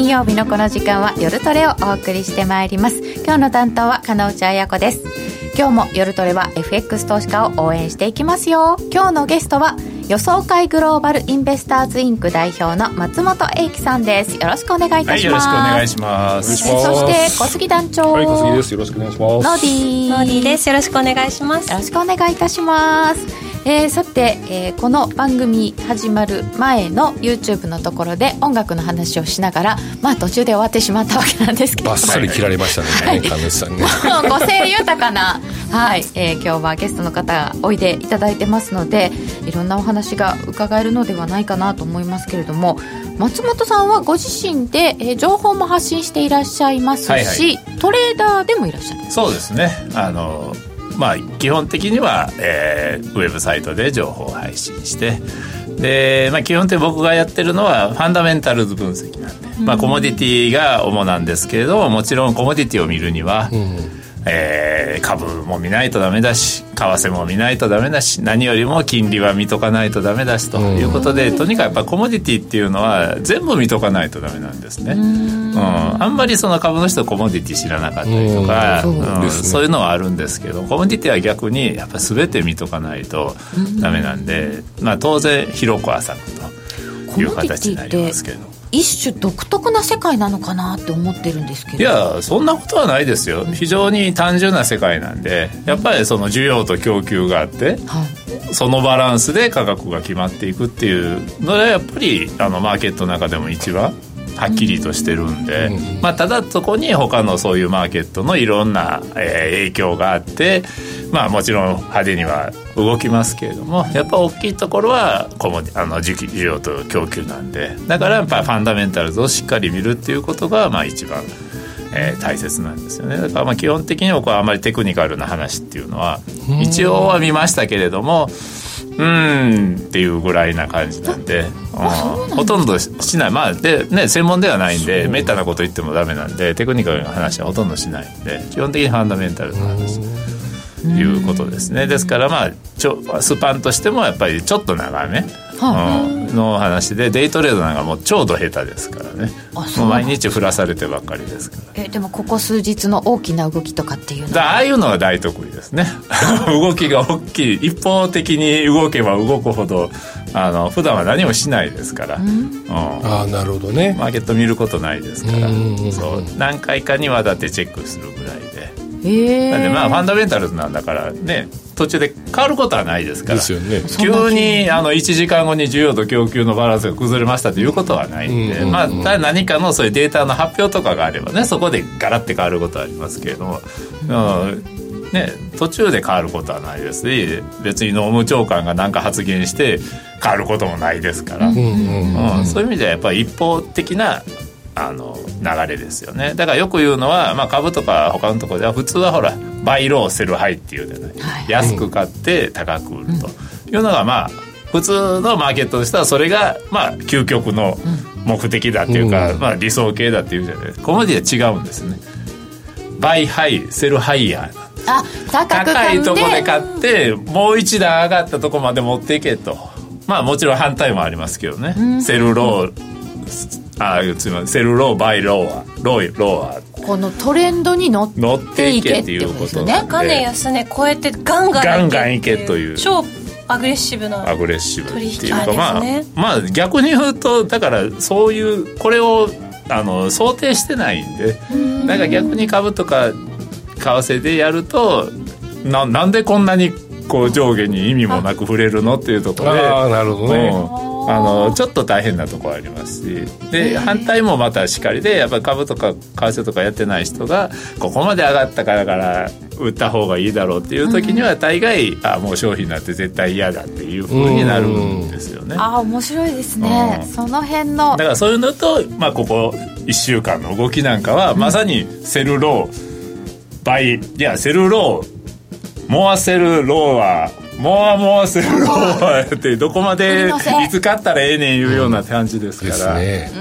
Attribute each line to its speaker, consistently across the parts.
Speaker 1: 金曜日のこの時間は夜トレをお送りしてまいります。今日の担当は金内彩子です。今日も夜トレは FX 投資家を応援していきますよ。今日のゲストは予想会グローバルインベスターズインク代表の松本英樹さんです。よろしくお願いいたします、はい、よろしくお願いします。そして小杉団長。
Speaker 2: はい小杉です。よろしくお願いします。ノ
Speaker 1: ーディ
Speaker 3: ー。ノーディーです。よろしくお願いします。
Speaker 1: よろしくお願いいたします。えー、さて、えー、この番組始まる前の YouTube のところで音楽の話をしながらまあ途中で終わってしまったわけなんですけど。
Speaker 2: バッサリ切られましたね、はい、神主さんね。
Speaker 1: 個性豊かな。はい、えー、今日はゲストの方おいでいただいてますのでいろんなお話が伺えるのではないかなと思いますけれども松本さんはご自身で、えー、情報も発信していらっしゃいますし、はいはい、トレーダーでもいらっしゃる。
Speaker 4: そうですね。あのまあ、基本的には、えー、ウェブサイトで情報を配信してで、まあ、基本的に僕がやってるのはファンダメンタルズ分析なんで、まあ、コモディティが主なんですけれどももちろんコモディティを見るには、うんえー、株も見ないとダメだし為替も見ないとダメだし何よりも金利は見とかないとダメだしということで、とにかくやっぱコモディティっていうのは全部見とかないとダメなんですね。うん、あんまりその株の人コモディティ知らなかったりとか、うん。そうね、そういうのはあるんですけどコモディティは逆にやっぱ全て見とかないとダメなんで、まあ、当然広く浅くという形になりますけど。
Speaker 1: 一種独特な世界なのかなって思ってるんですけど。
Speaker 4: いやそんなことはないですよ。非常に単純な世界なんでやっぱりその需要と供給があって、はい、そのバランスで価格が決まっていくっていうのでやっぱりあのマーケットの中でも一番はっきりとしてるんで、うん、まあ、ただそこに他のそういうマーケットのいろんな、えー、影響があってまあもちろん派手には動きますけれどもやっぱ大きいところはコモあの需要と供給なんでだからやっぱファンダメンタルズをしっかり見るっていうことがまあ一番。えー、大切なんですよねだからまあ基本的に僕はあまりテクニカルな話っていうのは一応は見ましたけれどもうんっていうぐらいな感じなんで、うん、ほとんどしない。まあでね専門ではないんでめったなこと言ってもダメなんでテクニカルな話はほとんどしないんで基本的にファンダメンタルな話いうことですね。ですからまあちょスパンとしてもやっぱりちょっと長め、うん、の話でデイトレードなんかもう超度下手ですからね。もう毎日降らされてばっかりですから。
Speaker 1: えでもここ数日の大きな動きとかっていうのは？
Speaker 4: ああいうのは大得意ですね。動きが大きい。一方的に動けば動くほどあの普段は何もしないですから、うん、
Speaker 2: ああなるほどね。
Speaker 4: マーケット見ることないですから。そう。何回かにわたってチェックするぐらいでなんでまあファンダメンタルズなんだからね途中で変わることはないですから。ですよ、ね、急にあの1時間後に需要と供給のバランスが崩れましたということはないんで、まあ、ただ何かのそういうデータの発表とかがあればねそこでガラッて変わることはありますけれども、うんね、途中で変わることはないですし別に農務長官が何か発言して変わることもないですから、うん、そういう意味ではやっぱり一方的なあの流れですよね。だからよく言うのは、まあ、株とか他のところでは普通はほら buy low sell high っていうじゃない、はい、安く買って高く売ると。いうのがまあ普通のマーケットとしてはそれがまあ究極の目的だっていうか、うん、まあ、理想形だっていうじゃない。コモディは違うんですね。buy high sell higher
Speaker 1: あ
Speaker 4: 高いとこで買ってもう一段上がったとこまで持っていけと。まあもちろん反対もありますけどね、うん、 sell low あすみません sell low buy low a
Speaker 1: lowerこのトレンドに乗っていけっていうこと
Speaker 3: ね。高値安値超えてガンガン
Speaker 4: ガンガンいけという。
Speaker 3: 超アグレッシブな
Speaker 4: アグレッシブっていうか、まあまあ逆に言うとだからそういうこれをあの想定してないんでなんか逆に株とか為替でやるとななんでこんなにこう上下に意味もなく触れるのっていうところで
Speaker 2: あなるほどね、
Speaker 4: あのちょっと大変なところありますし。で反対もまたしかりでやっぱり株とか為替とかやってない人がここまで上がったからから売った方がいいだろうっていう時には大概、あもう商品になって絶対嫌だっていうふうになるんですよね。
Speaker 1: あ面白いですね、その辺の。
Speaker 4: だからそういうのと、まあ、ここ1週間の動きなんかは、まさに sell low buy いや sell low more sell lower more more sell lower ってどこまでいつ買ったらええねんいうような感じですから、うんね。うん。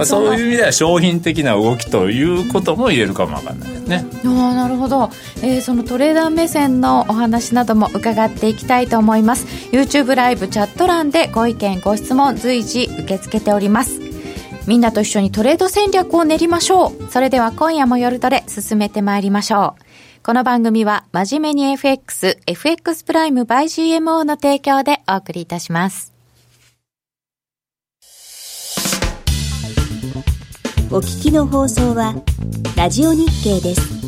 Speaker 4: まあ、そういう意味では商品的な動きということも言えるかもわかんないですね。
Speaker 1: あなるほど、えー、そのトレーダー目線のお話なども伺っていきたいと思います。YouTube ライブチャット欄でご意見ご質問随時受け付けております。みんなと一緒にトレード戦略を練りましょう。それでは今夜も夜トレ進めてまいりましょう。この番組は真面目に FX、FX プライム by GMO の提供でお送りいたします。
Speaker 5: お聞きの放送はラジオ日経です。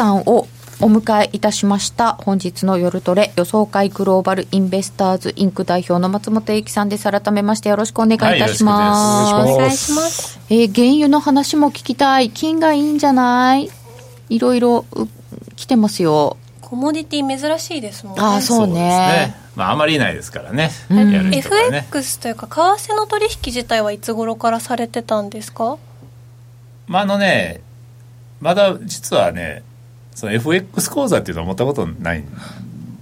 Speaker 1: さんをお迎えいたしました本日の夜トレ予想会グローバルインベスターズインク代表の松本英樹さんです。改めましてよろしくお願いいたします、
Speaker 3: はい、お願いします。
Speaker 1: えー、原油の話も聞きたい。金がいいんじゃない？いろいろ来てますよ。
Speaker 3: コモディティ珍しいですもんね。
Speaker 1: あそうね、ね、
Speaker 4: まああまりいないですからね、
Speaker 3: うん、ね。FX というか為替の取引自体はいつ頃からされてたんですか？
Speaker 4: まああのねまだ実はねその FX 講座っていうのは持ったことないん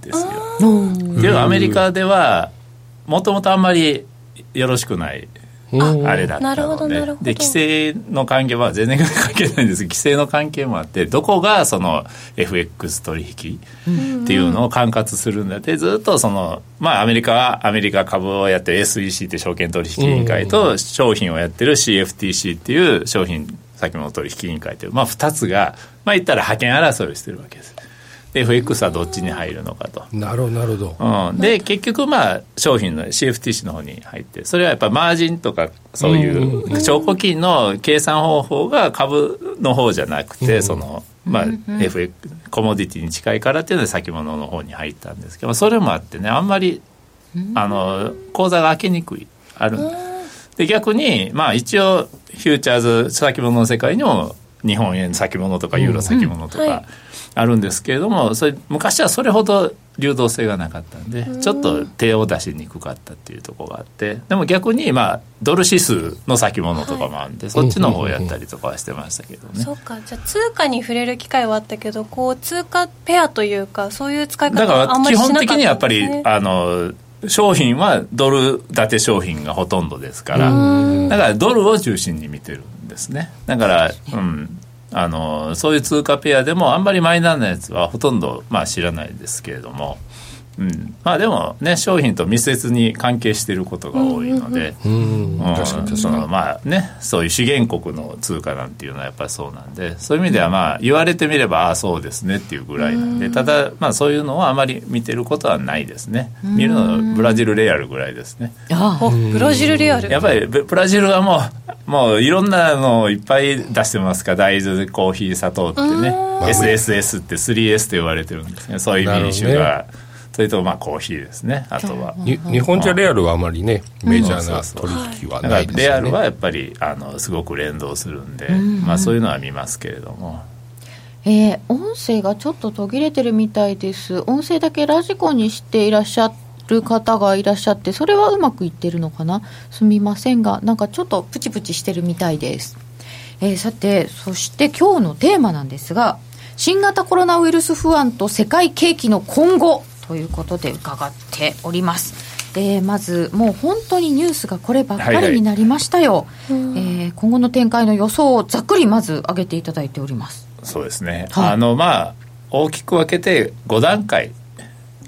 Speaker 4: ですよ。っていうのはアメリカではもともとあんまりよろしくないあれだったので。で規制の関係は全然関係ないんです規制の関係もあってどこがその FX 取引っていうのを管轄するんだってずっとそのまあアメリカはアメリカ株をやってる SEC って証券取引委員会と商品をやってる CFTC っていう商品先物取引委員会という、まあ、2つが、まあ、言ったら覇権争いをしてるわけです。で FX はどっちに入るのかと。
Speaker 2: なるほどなるほ
Speaker 4: ど。うん、で結局まあ商品の CFTC の方に入ってそれはやっぱマージンとかそういう証拠金の計算方法が株の方じゃなくてその。まあ、FX コモディティに近いからっていうので先物の方に入ったんですけどそれもあってねあんまりあの口座が開けにくいあるんですで逆にまあ一応フューチャーズ先物の世界にも日本円先物とかユーロ先物とかあるんですけれども、それ昔はそれほど流動性がなかったんでちょっと手を出しにくかったっていうところがあってでも逆にまあドル指数の先物とかもあるんで、はい、そっちの方をやったりとかはしてましたけどね。
Speaker 3: そうか。じゃあ通貨に触れる機会はあったけどこう通貨ペアというかそういう使い方はあんまりしなかったんです、ね、だから基本的にやっぱりあの
Speaker 4: 商品はドル建て商品がほとんどですからだからドルを中心に見てるんですね。だからうん。あのそういう通貨ペアでもあんまりマイナーなやつはほとんど、まあ、知らないですけれどもうん、まあでもね商品と密接に関係していることが多いので。そのまあねそういう資源国の通貨なんていうのはやっぱりそうなんで。そういう意味ではまあ言われてみればああそうですねっていうぐらいなんで。ただまあそういうのはあまり見てることはないですね。見るのはブラジルレアルぐらいですね。
Speaker 3: ブラジルレアル。
Speaker 4: やっぱりブラジルはもうもういろんなのをいっぱい出してますか。ら大豆コーヒー砂糖ってね。SSS って 3S と言われてるんですね。そういう民主が。それとまあコーヒーですね。あとは。
Speaker 2: 日本じゃレアルはあまりねメジャーな取引はない。です
Speaker 4: ねレアルはやっぱりあのすごく連動するんで、まあ、そういうのは見ますけれども。
Speaker 1: えー、音声がちょっと途切れてるみたいです。音声だけラジコにしていらっしゃる方がいらっしゃってそれはうまくいってるのかな？すみませんがなんかちょっとプチプチしてるみたいです、えー、さてそして今日のテーマなんですが新型コロナウイルス不安と世界景気の今後ということで伺っております。でまず、もう本当にニュースがこればっかりになりましたよ、はい。はい、えー、今後の展開の予想をざっくりまず上げていただいております。
Speaker 4: そうですね、はい、あのまあ、大きく分けて5段階、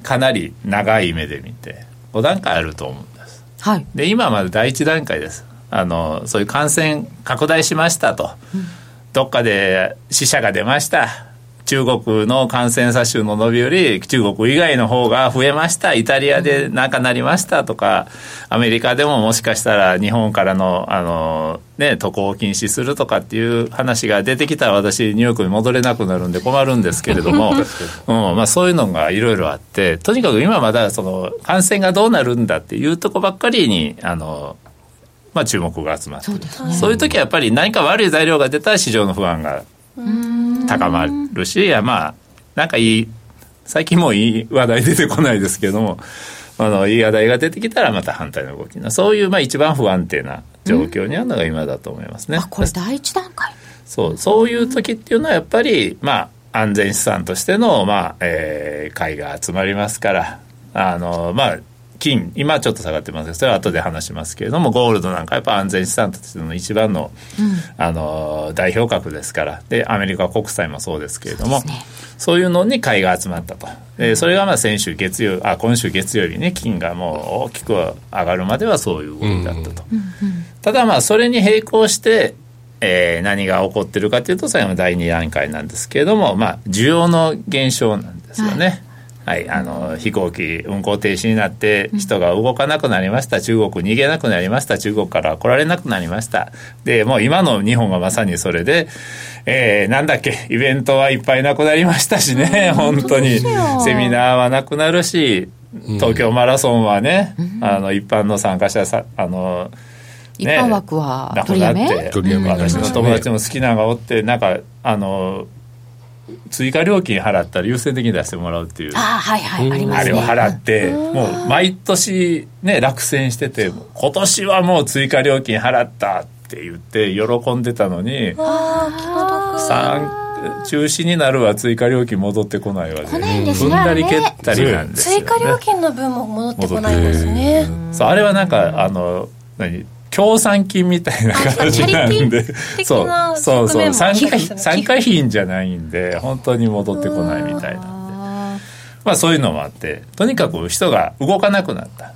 Speaker 4: かなり長い目で見て、5段階あると思うんです。はい、で今まだ第1段階です。あの、そういう感染拡大しましたと、うん、どっかで死者が出ました、中国の感染者数の伸びより中国以外の方が増えました、イタリアでなんかなりましたとか、アメリカでももしかしたら日本からの、あの、ね、渡航を禁止するとかっていう話が出てきたら私、ニューヨークに戻れなくなるんで困るんですけれども、うんまあ、そういうのがいろいろあって、とにかく今まだその感染がどうなるんだっていうとこばっかりに、あの、まあ、注目が集まってそう,、ね、そういう時はやっぱり何か悪い材料が出たら市場の不安が高まるし、まあ、なんかいい、最近もういい話題出てこないですけども、あの、いい話題が出てきたらまた反対の動きな。そういう、まあ一番不安定な状況にあるのが今だと思いますね。
Speaker 1: あ、これ第一段階？
Speaker 4: そう、そういう時っていうのはやっぱり、まあ、安全資産としての、まあ、えー、買いが集まりますから、あの、まあ、金、今ちょっと下がってますけど、それは後で話しますけれども、ゴールドなんかやっぱ安全資産としての一番の、うん、あの、代表格ですから、で、アメリカ国債もそうですけれども、そう、ね,、いうのに買いが集まったと。えー、それがまあ先週月曜、あ、今週月曜日ね、金がもう大きく上がるまではそういう動きだったと。うんうん、ただまあ、それに並行して、えー、何が起こってるかというと、それも第2段階なんですけれども、まあ、需要の減少なんですよね。はいはい、あの飛行機運航停止になって人が動かなくなりました、中国逃げなくなりました。中国から来られなくなりました。でもう今の日本がまさにそれで、えー、なんだっけイベントはいっぱいなくなりましたしね、本当に。セミナーはなくなるし東京マラソンはね、うん、あの一般の参加者さあの
Speaker 1: 一般枠は
Speaker 4: なくなって私の友達も好きなのがおってなんかあの追加料金払ったら優先的に出してもらうっていう。あ,、
Speaker 1: はいはい、あります
Speaker 4: ね、あれを払ってもう毎年ね落選してて今年はもう追加料金払ったって言って喜んでたのに中止になるわ追加料金戻ってこないわで
Speaker 1: 来ないんです
Speaker 4: ね。踏んだり蹴ったりなんですよ、
Speaker 3: ね、追加料金の分も戻ってこないんですね。
Speaker 4: そうあれはなんかあの何？協賛金みたいな形なんで。そうそうそう参加参加費じゃないんで本当に戻ってこないみたいなんで。まあそういうのもあってとにかく人が動かなくなった。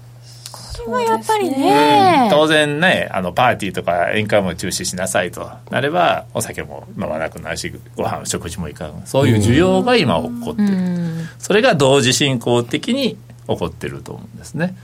Speaker 1: これはやっぱりね、
Speaker 4: 当然ねあのパーティーとか宴会も中止しなさいとなればお酒も飲まなくなるしご飯食事もいかん。そういう需要が今起こってる、それが同時進行的に起こってると思うんですね、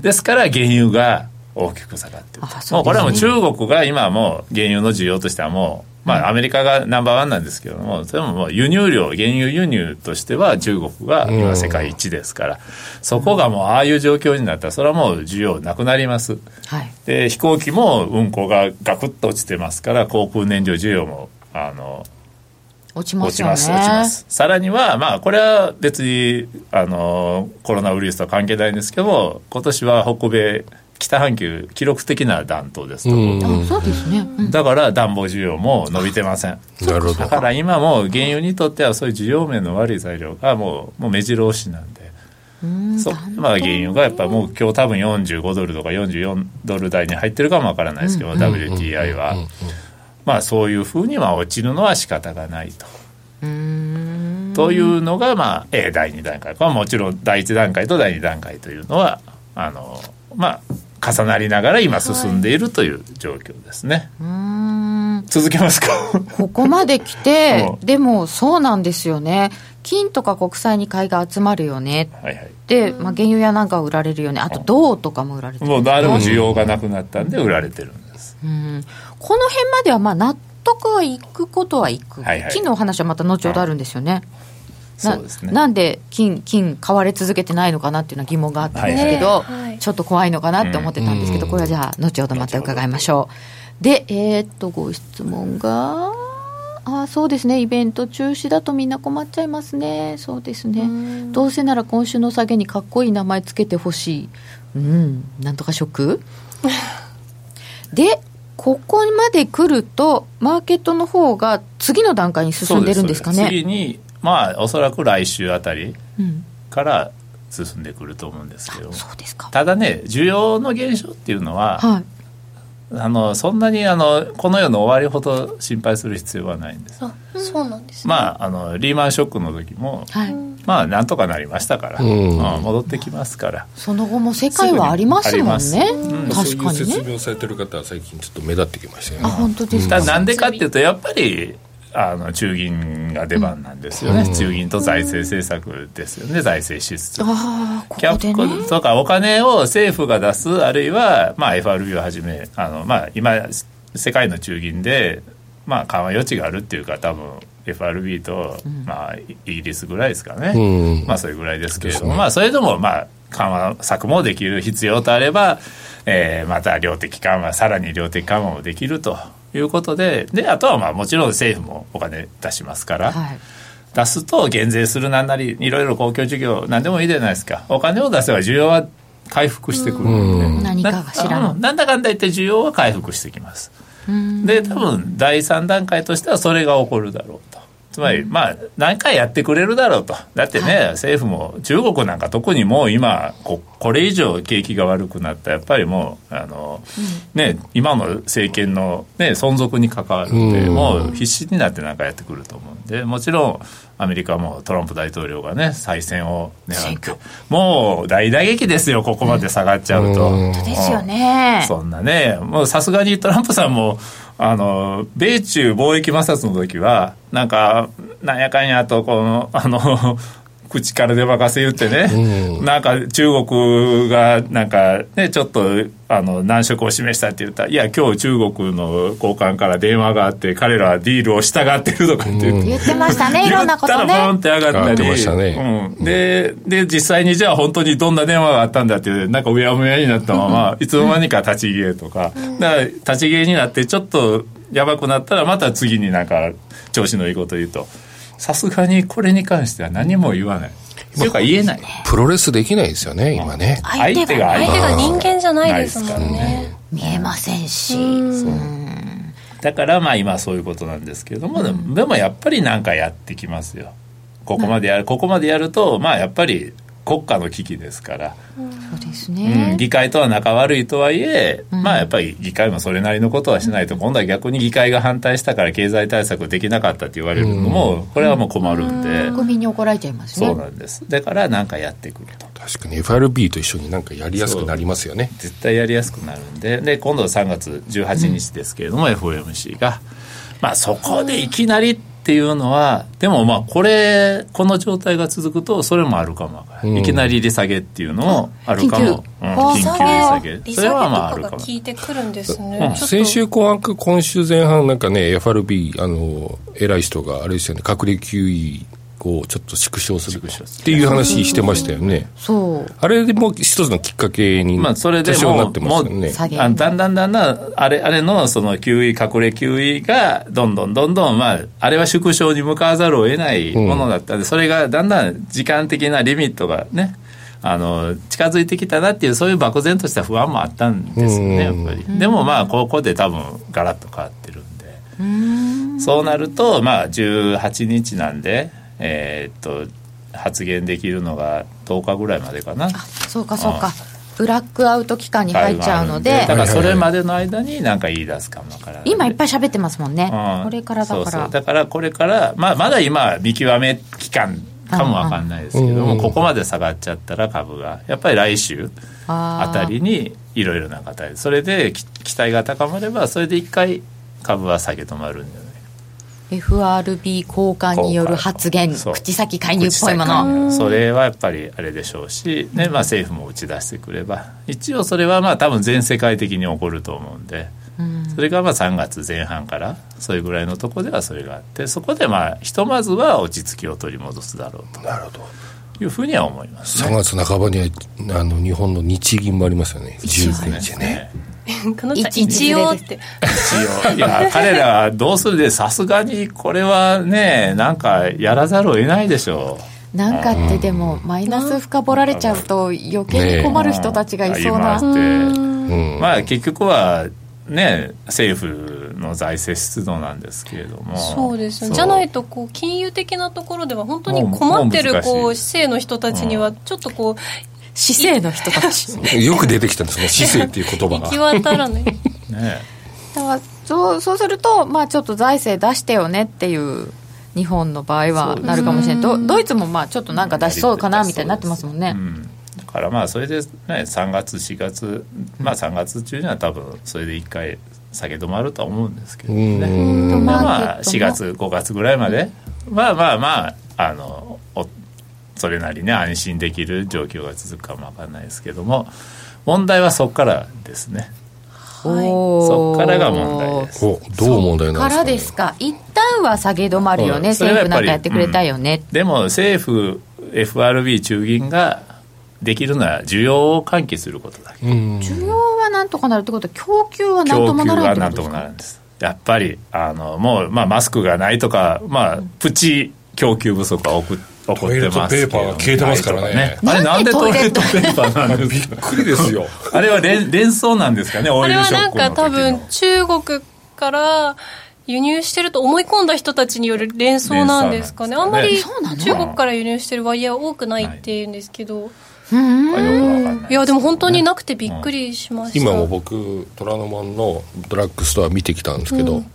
Speaker 4: ですから原油が大きく下がってる、ね、もうこれはもう中国が今もう原油の需要としてはもうまあ、アメリカがナンバーワンなんですけども、それももう輸入量、原油輸入としては中国が今世界一ですから、そこがもうああいう状況になったら、それはもう需要なくなります。はい、で、飛行機も運航がガクッと落ちてますから、航空燃料需要も、あの、
Speaker 1: 落ちます、ね、落ちます
Speaker 4: さらにはまあこれは別にあのコロナウイルスとは関係ないんですけども今年は北米北半球記録的な暖冬ですと、
Speaker 1: うそうですね、
Speaker 4: だから暖房需要も伸びてませんなるほど。だから今も原油にとってはそういう需要面の悪い材料がもうもう目白押しなんで。そう。まあ原油がやっぱもう今日多分45ドルとか44ドル台に入ってるかもわからないですけど、WTI は、まあそういうふうには落ちるのは仕方がないと。というのが、まあ、え第2段階。まあ、もちろん第1段階と第2段階というのは、あの、まあ、重なりながら今進んでいるという状況ですね。はい、続けますか？
Speaker 1: ここまで来て、でもそうなんですよね。金とか国債に買いが集まるよね、はいはい、で、まあ、原油やなんか売られるよね。あと銅とかも売られてる
Speaker 4: もう誰も需要がなくなったんで売られてるんです。
Speaker 1: うん。この辺まではまあ納得はいくことはいく、はいはい、金のお話はまた後ほどあるんですよね、そうですね、なんで金金買われ続けてないのかなっていうのは疑問があったんですけど、はい、ちょっと怖いのかなって思ってたんですけど、これはじゃあ後ほどまた伺いましょう。でえー、っとご質問があそうですね。イベント中止だとみんな困っちゃいますね。そうですね。どうせなら今週の下げにかっこいい名前つけてほしい。うん。なんとかショック？でここまで来るとマーケットの方が次の段階に進んでるんですかね。
Speaker 4: 次にまあおそらく来週あたりから進んでくると思うんですけど、うん、ただね需要の減少っていうのは、はい、あのそんなにあのこの世の終わりほど心配する必要はないんです。あ
Speaker 3: そうなんです、
Speaker 4: ね、まああのリーマンショックの時も、はい、まあなんとかなりましたから、うん、戻ってきますから。
Speaker 1: その後も世界はありますもんね、うん、確かにね。
Speaker 2: 説明されてる方は最近ちょっと目立ってきましたよね。
Speaker 1: あ本当です
Speaker 4: か。なんでかっていうとやっぱりあの中銀が出番なんですよね、うん、中銀と財政政策ですよね、財政支出。
Speaker 1: あここ
Speaker 4: キャップとかお金を政府が出す、あるいは、まあ、FRB をはじめ、あのまあ、今、世界の中銀で、まあ、緩和余地があるっていうか、多分 FRB と、まあ、イギリスぐらいですかね、うん、まあ、それぐらいですけれども、ね、まあ、それでも、まあ、緩和策もできる必要とあれば、えー、また量的緩和、さらに量的緩和もできるということで、で、あとはまあもちろん政府もお金出しますから、はい、出すと減税するなんなり、いろいろ公共事業、なんでもいいじゃないですか。お金を出せば需要は回復してくる
Speaker 1: んで、何かが知ら
Speaker 4: ん。なんだかんだ言って需要は回復してきます。で、多分第3段階としてはそれが起こるだろうと。つまり、まあ、何回やってくれるだろうと。だってね、はい、政府も、中国なんか特にもう今こ、これ以上景気が悪くなったら、やっぱりもう、あの、うん、ね、今の政権の、ね、存続に関わるんで、うん、もう必死になって何かやってくると思うんで、もちろん、アメリカもトランプ大統領がね、再選を狙って、もう大打撃ですよ、ここまで下がっちゃうと。
Speaker 1: 本当ですよね。
Speaker 4: そんなね、もうさすがにトランプさんも、あの、米中貿易摩擦の時は、なんか、なんやかんやと、この、あの、口から出任せ言ってね、うん、なんか中国がなんかね、ちょっとあの難色を示したって言った。ら、いや、今日中国の高官から電話があって、彼らはディールを従ってるとかって言って、うん、
Speaker 1: 言ってましたね、いろんなことね。
Speaker 4: 言ったらポンって上がったり、
Speaker 2: ね。
Speaker 4: うん、でで、実際にじゃあ本当にどんな電話があったんだって、なんかうやむやになったまま、いつの間にか立ち消えとか、だから立ち消えになって、ちょっとやばくなったら、また次になんか調子のいいこと言うと。さすがにこれに関しては何も言わない。とか言えない。
Speaker 2: プロレスできないですよね、今ね。
Speaker 3: 相手が、相手が人間じゃないですもんね。
Speaker 1: 見えませんし。
Speaker 4: だからまあ今そういうことなんですけれども、でもやっぱり何かやってきますよ。ここまでやる、ここまでやると、まあやっぱり国家の危機ですから、
Speaker 1: そうですね、
Speaker 4: うん、議会とは仲悪いとはいえ、うん、まあやっぱり議会もそれなりのことはしないと、今度は逆に議会が反対したから経済対策できなかったって言われるのも、これはもう困るんで、
Speaker 1: 国民に怒られちゃいますね。
Speaker 4: そうなんです。だから何かやってくると。
Speaker 2: 確かに FRB と一緒になんかやりやすくなりますよね。
Speaker 4: 絶対やりやすくなるんで。で今度3月18日ですけれども、うん、FOMC が。まあそこでいきなりっていうのは、でもまあ、これ、この状態が続くと、それもあるかも、うん、いきなり利下げっていうのもあるかも、
Speaker 3: うん、緊急利下げ、それはまああるかも。効いてくるんですね、
Speaker 2: 先週後半か、今週前半、なんかね、FRB、あの偉い人が、あれですよね、隔離 QE こうちょっと縮小するっていう話してましたよね。
Speaker 1: そう。
Speaker 2: あれでも一つのきっかけに、
Speaker 4: まあ、それでもなってますよね。あだんだんだんだんあれあれのその QE 隠れ QE がどんどんどんどんまああれは縮小に向かわざるを得ないものだった。ん。で、うん、それがだんだん時間的なリミットがね。あの近づいてきたなっていうそういう漠然とした不安もあったんですよねやっぱり。でもまあここで多分ガラッと変わってるんで。そうなるとまあ18日なんでえー、っと発言できるのが10日ぐらいまでかな。
Speaker 1: そうかそうか、ブラックアウト期間に入っちゃうので。
Speaker 4: だからそれまでの間に何か言い出すかもから
Speaker 1: 今いっぱい喋ってますもんね、うん、これからだから。
Speaker 4: だからこれから、まあ、まだ今見極め期間かもわかんないですけども、ここまで下がっちゃったら株がやっぱり来週あたりにいろいろな形それで期待が高まればそれで一回株は下げ止まるんじゃ
Speaker 1: FRB 交換による発言口先介入っぽいもの。
Speaker 4: それはやっぱりあれでしょうし、ねまあ、政府も打ち出してくれば。一応それはまあ多分全世界的に起こると思うんで、うん、それがまあ3月前半からそういうぐらいのところではそれがあってそこでまあひとまずは落ち着きを取り戻すだろうと。
Speaker 2: なるほど。
Speaker 4: いうふうには思います、
Speaker 2: ね、3月半ばにはあの日本の日銀もありますよね。19日ね
Speaker 3: 一応。って。
Speaker 4: 一応。いや彼らどうするでさすがにこれはねなんかやらざるを得ないでしょ
Speaker 1: う。なんかってでもマイナス深掘られちゃうと余計に困る人たちがいそうな、
Speaker 4: ね、まあ結局はね政府の財政出動なんですけれども。
Speaker 3: そうですじゃないとこう金融的なところでは本当に困ってるこう市政の人たちにはちょっとこう
Speaker 1: 市政の人たち。
Speaker 2: よく出てきたんですね市政っていう言葉が。
Speaker 3: 行き渡らない。ね
Speaker 1: だからそうそうすると、まあ、ちょっと財政出してよねっていう日本の場合はなるかもしれない。ドドイツもまあちょっとなんか出しそうかなみたいになってますもんね、うん、
Speaker 4: だからまあそれで、ね、3月4月まあ3月中には多分それで1回下げ止まるとは思うんですけどね。まあ4月5月ぐらいまでまあまあまああのそれなりね安心できる状況が続くかもわかんないですけども問題はそこからですね。はい、そこからが問題です。
Speaker 2: どう問題なんですか、
Speaker 1: ね、からですか。一旦は下げ止まるよね。政府なんかやってくれたよね、
Speaker 4: うん、でも政府 FRB 中銀ができるのは需要を喚起することだけ、
Speaker 1: 需要はなんとかなるってことは供給はなんともならない供給はなんともなるんです。
Speaker 4: やっぱりあのもう、まあ、マスクがないとか、まあ、プチ供給不足が起こってますトイレット
Speaker 2: ペーパーが消えてますからね、ね、
Speaker 4: あれなんでトイレットペーパー？なん
Speaker 2: ですかびっくりですよ。
Speaker 4: あれは連連想なんですかね？オイルショックの
Speaker 3: あれはなんか多分中国から輸入してると思い込んだ人たちによる連想なんですかね、ね、あんまり中国から輸入してる割合は多くないっていうんですけど、いやでも本当になくてびっくりしました、
Speaker 2: 今も僕虎ノ門のドラッグストア見てきたんですけど、うん、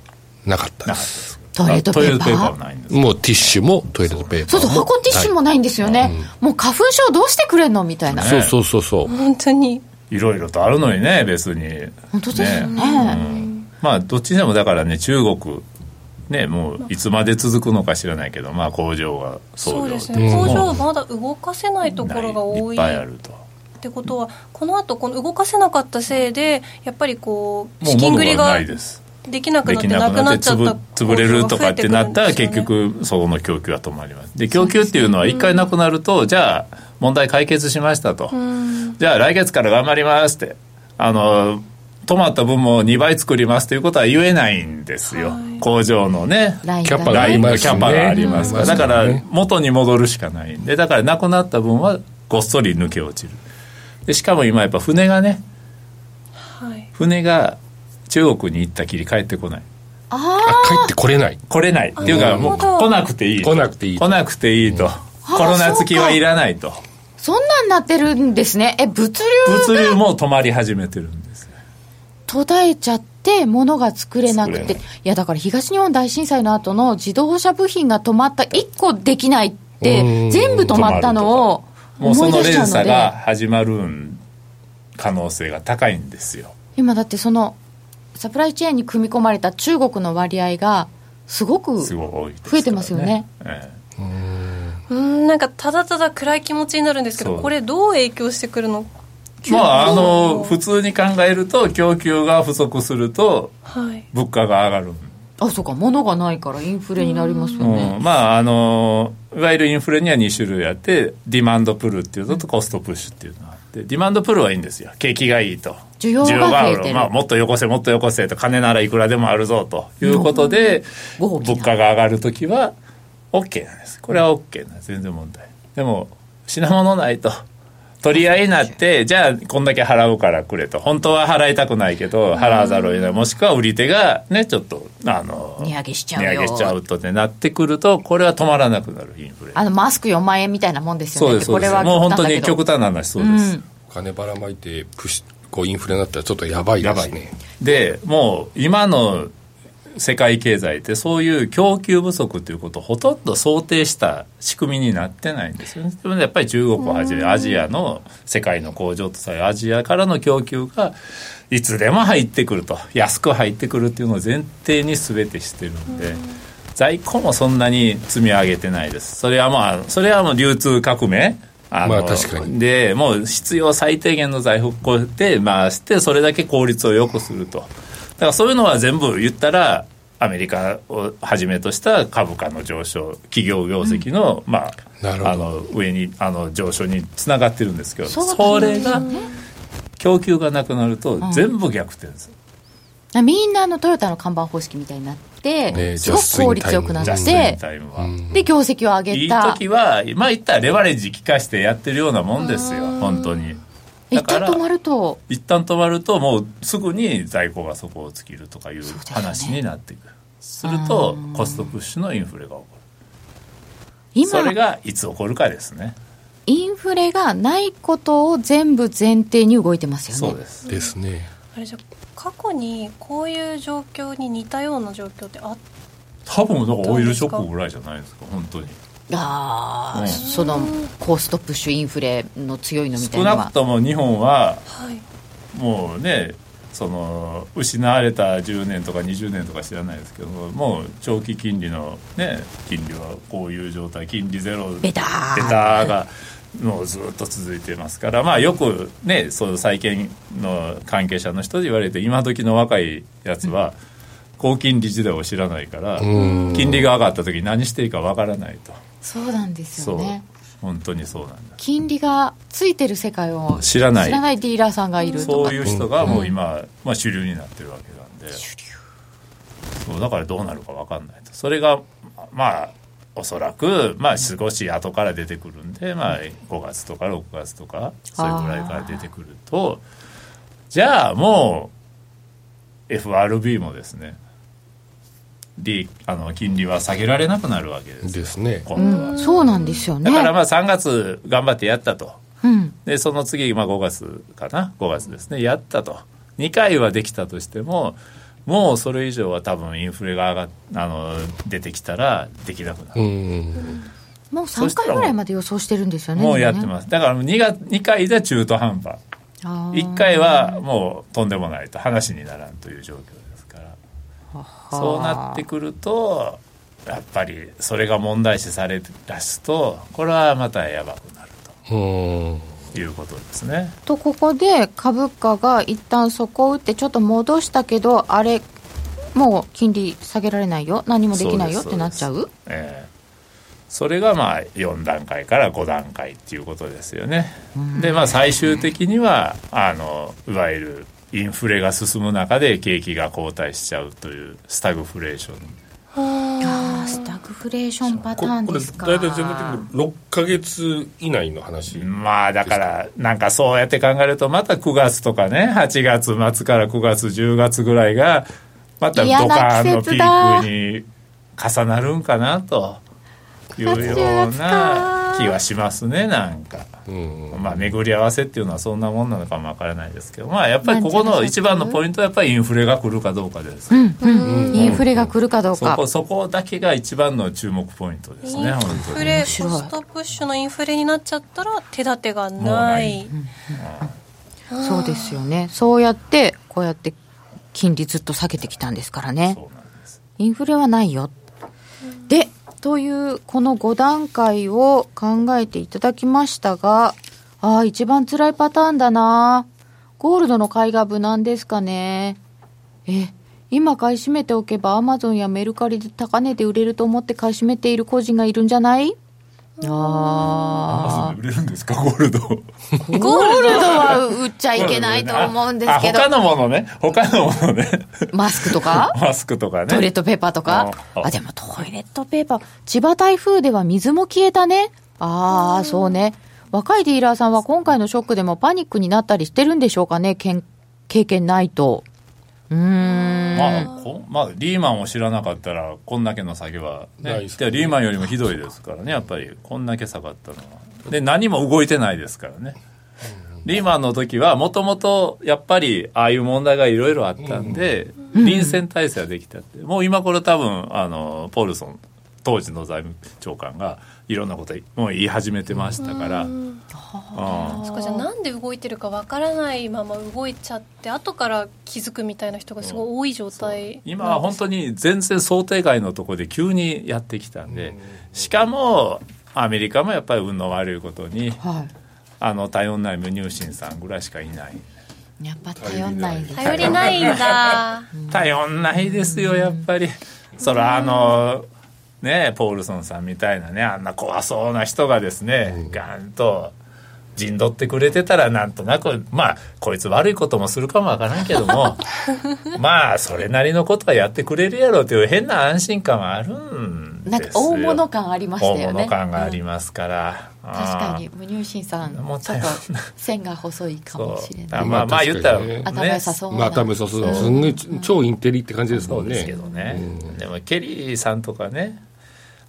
Speaker 2: なかったです
Speaker 1: トイレットペーパ
Speaker 2: ー。もうティッシュもトイレットペーパー
Speaker 1: そうそう箱ティッシュもないんですよね、もう花粉症どうしてくれんの？みたいな、
Speaker 2: そうそうそうそう。
Speaker 3: 本当に。
Speaker 4: いろいろとあるのにね別に。
Speaker 1: 本当ですよね、
Speaker 4: まあどっちでもだからね中国ね、もういつまで続くのか知らないけど、まあ、工場が
Speaker 3: そうですね、工場はまだ動かせないところが多い。い。っぱいあると。ってことはこの後この動かせなかったせいでやっぱりこう資金繰りができなくなってなくなっちゃった
Speaker 4: 潰れるとかってなったら結局そこの供給は止まります。で供給っていうのは一回なくなるとじゃあ問題解決しましたと。じゃあ来月から頑張りますってあの止まった分も2倍作りますということは言えないんですよ、はい、工場のね
Speaker 2: キャパがあります、ね、
Speaker 4: キャパがありますから、だから元に戻るしかないんでだからなくなった分はごっそり抜け落ちる。でしかも今やっぱ船がね、はい、船が中国に行ったきり帰ってこない。
Speaker 2: あ帰ってこれない。
Speaker 4: 来れない。っていうかもう来なくていい
Speaker 2: 来なくていい
Speaker 4: 来なくていいと、うん、コロナ付きはいらないと。
Speaker 1: そんなんなってるんですね。え物流
Speaker 4: 物流も止まり始めてるんです。
Speaker 1: 途絶えちゃって物が作れなくて。い。やだから東日本大震災の後の自動車部品が止まった。1個できないって全部止まったのを
Speaker 4: もうその連鎖が始まる可能性が高いんですよ。
Speaker 1: 今だってそのサプライチェーンに組み込まれた中国の割合がすごく増えてますよね。え
Speaker 3: え、うんなんかただただ暗い気持ちになるんですけどこれどう影響してくるの？
Speaker 4: まあ、あの普通に考えると供給が不足すると物価が上がる、はい、
Speaker 1: あそうか物がないからインフレになりますよね、
Speaker 4: うん、まああのいわゆるインフレには2種類あってディマンドプルっていうのとコストプッシュっていうのがあってディマンドプルはいいんですよ。景気がいいと。
Speaker 1: 需要が増えてる、
Speaker 4: まあ、もっとよこせもっとよこせと。金ならいくらでもあるぞということで、物価が上がる時は OK なんです。これは OK なんです。全然問題。でも品物ないと取り合いになってじゃあこんだけ払うからくれと。本当は払いたくないけど払わざるを得ない。もしくは売り手がねちょっとあの
Speaker 1: 値上げしちゃう
Speaker 4: 値上げしちゃうとってなってくるとこれは止まらなくなるインフレ。
Speaker 1: あのマスク4万円みたいなもんですよね。
Speaker 4: そうですそうです。もう本当に極端な話そうです、うん、
Speaker 2: 金ばらまいてプシこうインフレになったらちょっとやばいですね。
Speaker 4: でもう今の世界経済ってそういう供給不足ということをほとんど想定した仕組みになってないんですよね。でもやっぱり中国をはじめアジアの世界の工場とされアジアからの供給がいつでも入ってくると安く入ってくるっていうのを前提に全てしてるんで。在庫もそんなに積み上げてないです。それはまあ、それはもう流通革命
Speaker 2: あまあ確かに。
Speaker 4: で、もう必要最低限の財布をで回して、それだけ効率を良くすると。だからそういうのは全部言ったらアメリカをはじめとした株価の上昇企業業績の,、まあ、あの上にあの上昇につながってるんですけどそれが供給がなくなると全部逆転です、
Speaker 1: うん、みんなあのトヨタの看板方式みたいになって、ね、すごく効率よくなってで業績を上げた。
Speaker 4: いい時はまあ言ったらレバレッジ効かしてやってるようなもんですよ本当に。
Speaker 1: 一旦止まると。
Speaker 4: 一旦止まるともうすぐに在庫が底を尽きるとかいう話になっていく。す,、るとコストプッシュのインフレが起こる。今それがいつ起こるかですね。
Speaker 1: インフレがないことを全部前提に動いてますよ
Speaker 4: ね。そうです。
Speaker 2: ですね。
Speaker 3: あれじゃ過去にこういう状況に似たような状況ってあ
Speaker 4: 多分だからオイルショックぐらいじゃないですか？本当に
Speaker 1: ああ、うん、そのコストプッシュインフレの強いのみたいな
Speaker 4: 少なくとも日本は、はい、もうねその失われた10年とか20年とか知らないですけどももう長期金利の、ね、金利はこういう状態金利ゼロ
Speaker 1: ベター。
Speaker 4: ベターがもうずっと続いてますから、まあ、よくねその債券の関係者の人で言われて今時の若いやつは、高金利時代を知らないから金利が上がった時に何していいかわからないと
Speaker 1: そうなんですよね。
Speaker 4: 本当にそうなんだ。
Speaker 1: 金利がついてる世界を
Speaker 4: 知らない。
Speaker 1: 知らないディーラーさんがいる
Speaker 4: そういう人がもう今、まあ、主流になってるわけなんで。そうだからどうなるか分かんないと。それがまあおそらく、まあ、少し後から出てくるんで、まあ、5月とか6月とかそれぐらいから出てくると。じゃあもう FRB もですね利あの金利は下げられなくなるわけです
Speaker 2: ですね。
Speaker 4: 今度は、
Speaker 1: うんそうなんですよね。
Speaker 4: だからまあ3月頑張ってやったと。
Speaker 1: うん。
Speaker 4: でその次、まあ、5月かな？5月ですね。やったと。2回はできたとしてももうそれ以上は多分インフレが上があの出てきたらできなくなる、
Speaker 2: うん。
Speaker 1: もう3回ぐらいまで予想してるんですよね
Speaker 4: もうやってます。すだから 2, が2回で中途半端。1回はもうとんでもないと。話にならんという状況そうなってくるとやっぱりそれが問題視されだすとこれはまたやばくなる
Speaker 2: うん。
Speaker 4: ということですね。
Speaker 1: とここで株価が一旦底を打ってちょっと戻したけどあれもう金利下げられないよ。何もできないよ。ってなっちゃう？
Speaker 4: ええ。それがまあ4段階から5段階っていうことですよね。でまあ最終的にはあのいわゆるインフレが進む中で景気が後退しちゃうというスタグフレーション。
Speaker 1: スタグフレーションパタ
Speaker 2: ここれ
Speaker 1: ーンですか。
Speaker 2: 大体全体的に6か月以内の話
Speaker 4: まあだからなんかそうやって考えるとまた9月とかね8月末から9月10月ぐらいがまたドカーンのピークに重なるんかなというような気はしますねなんか。
Speaker 2: うん。
Speaker 4: まあ巡り合わせっていうのはそんなもんなのかもわからないですけど。まあやっぱりここの一番のポイントはやっぱりインフレが来るかどうかです、
Speaker 1: うん。うんインフレが来るかどうか。
Speaker 4: そこそこだけが一番の注目ポイントですね本
Speaker 3: イン
Speaker 4: 当に
Speaker 3: フレコストプッシュのインフレになっちゃったら手立てがな
Speaker 4: ない。
Speaker 3: い
Speaker 1: そうですよね。そうやってこうやって金利ずっと下げてきたんですからね。インフレはないよ。で、というこの5段階を考えていただきましたが、ああ、一番辛いパターンだな。ゴールドの買いが無難ですかね。え、今買い占めておけばアマゾンやメルカリで高値で売れると思って買い占めている個人がいるんじゃない？ああ。
Speaker 4: 売れるんですか？ゴールド。
Speaker 1: ゴールドは売っちゃいけないと思うんですけど。
Speaker 4: あ他、のものね。他のものね。
Speaker 1: マスクとか？
Speaker 4: マスクとかね。
Speaker 1: トイレットペーパーとか？
Speaker 4: ああ
Speaker 1: あ、でもトイレットペーパー。千葉台風では水も消えたね。ああ、そうね。若いディーラーさんは今回のショックでもパニックになったりしてるんでしょうかね。けん経験ないと。うーん。
Speaker 4: まあこまあ、リーマンを知らなかったらこんだけの下げは、ね、リーマンよりもひどいですからねやっぱり。こんだけ下がったのは。で何も動いてないですからね。リーマンの時はもともとやっぱりああいう問題がいろいろあったんで、臨戦態勢はできたって。もう今頃多分あのポールソン当時の財務長官がいろんなこともう言い始めてましたから、うん。
Speaker 3: そっかじゃあなんで動いてるかわからないまま動いちゃって後から気づくみたいな人がすごい多い状態
Speaker 4: 今は本当に全然想定外のところで急にやってきたんで、しかもアメリカもやっぱり運の悪いことに
Speaker 1: は
Speaker 4: あの頼んない無入信さんぐらいしかいない。
Speaker 1: い。やっぱ頼んない
Speaker 3: 頼りないんだ。
Speaker 4: 頼んないですよやっぱり。そらあのねポールソンさんみたいなねあんな怖そうな人がですね、ガンと陣取ってくれてたらなんとなくまあこいつ悪いこともするかもわからんけども まあそれなりのことはやってくれるやろうという変な安心感はあるんですよ。
Speaker 1: なんか大物感ありましたよね。
Speaker 4: 大物感がありますから、
Speaker 1: 確かに、無入信さん、ちょ
Speaker 4: もう
Speaker 1: っと線が細いかもしれない。
Speaker 4: まあまあ言ったら、
Speaker 2: 確
Speaker 1: 頭良さそうな。
Speaker 2: まあ多分そうそうすんごい超インテリって感じですもんね。
Speaker 4: そうですけどね、でもケリーさんとかね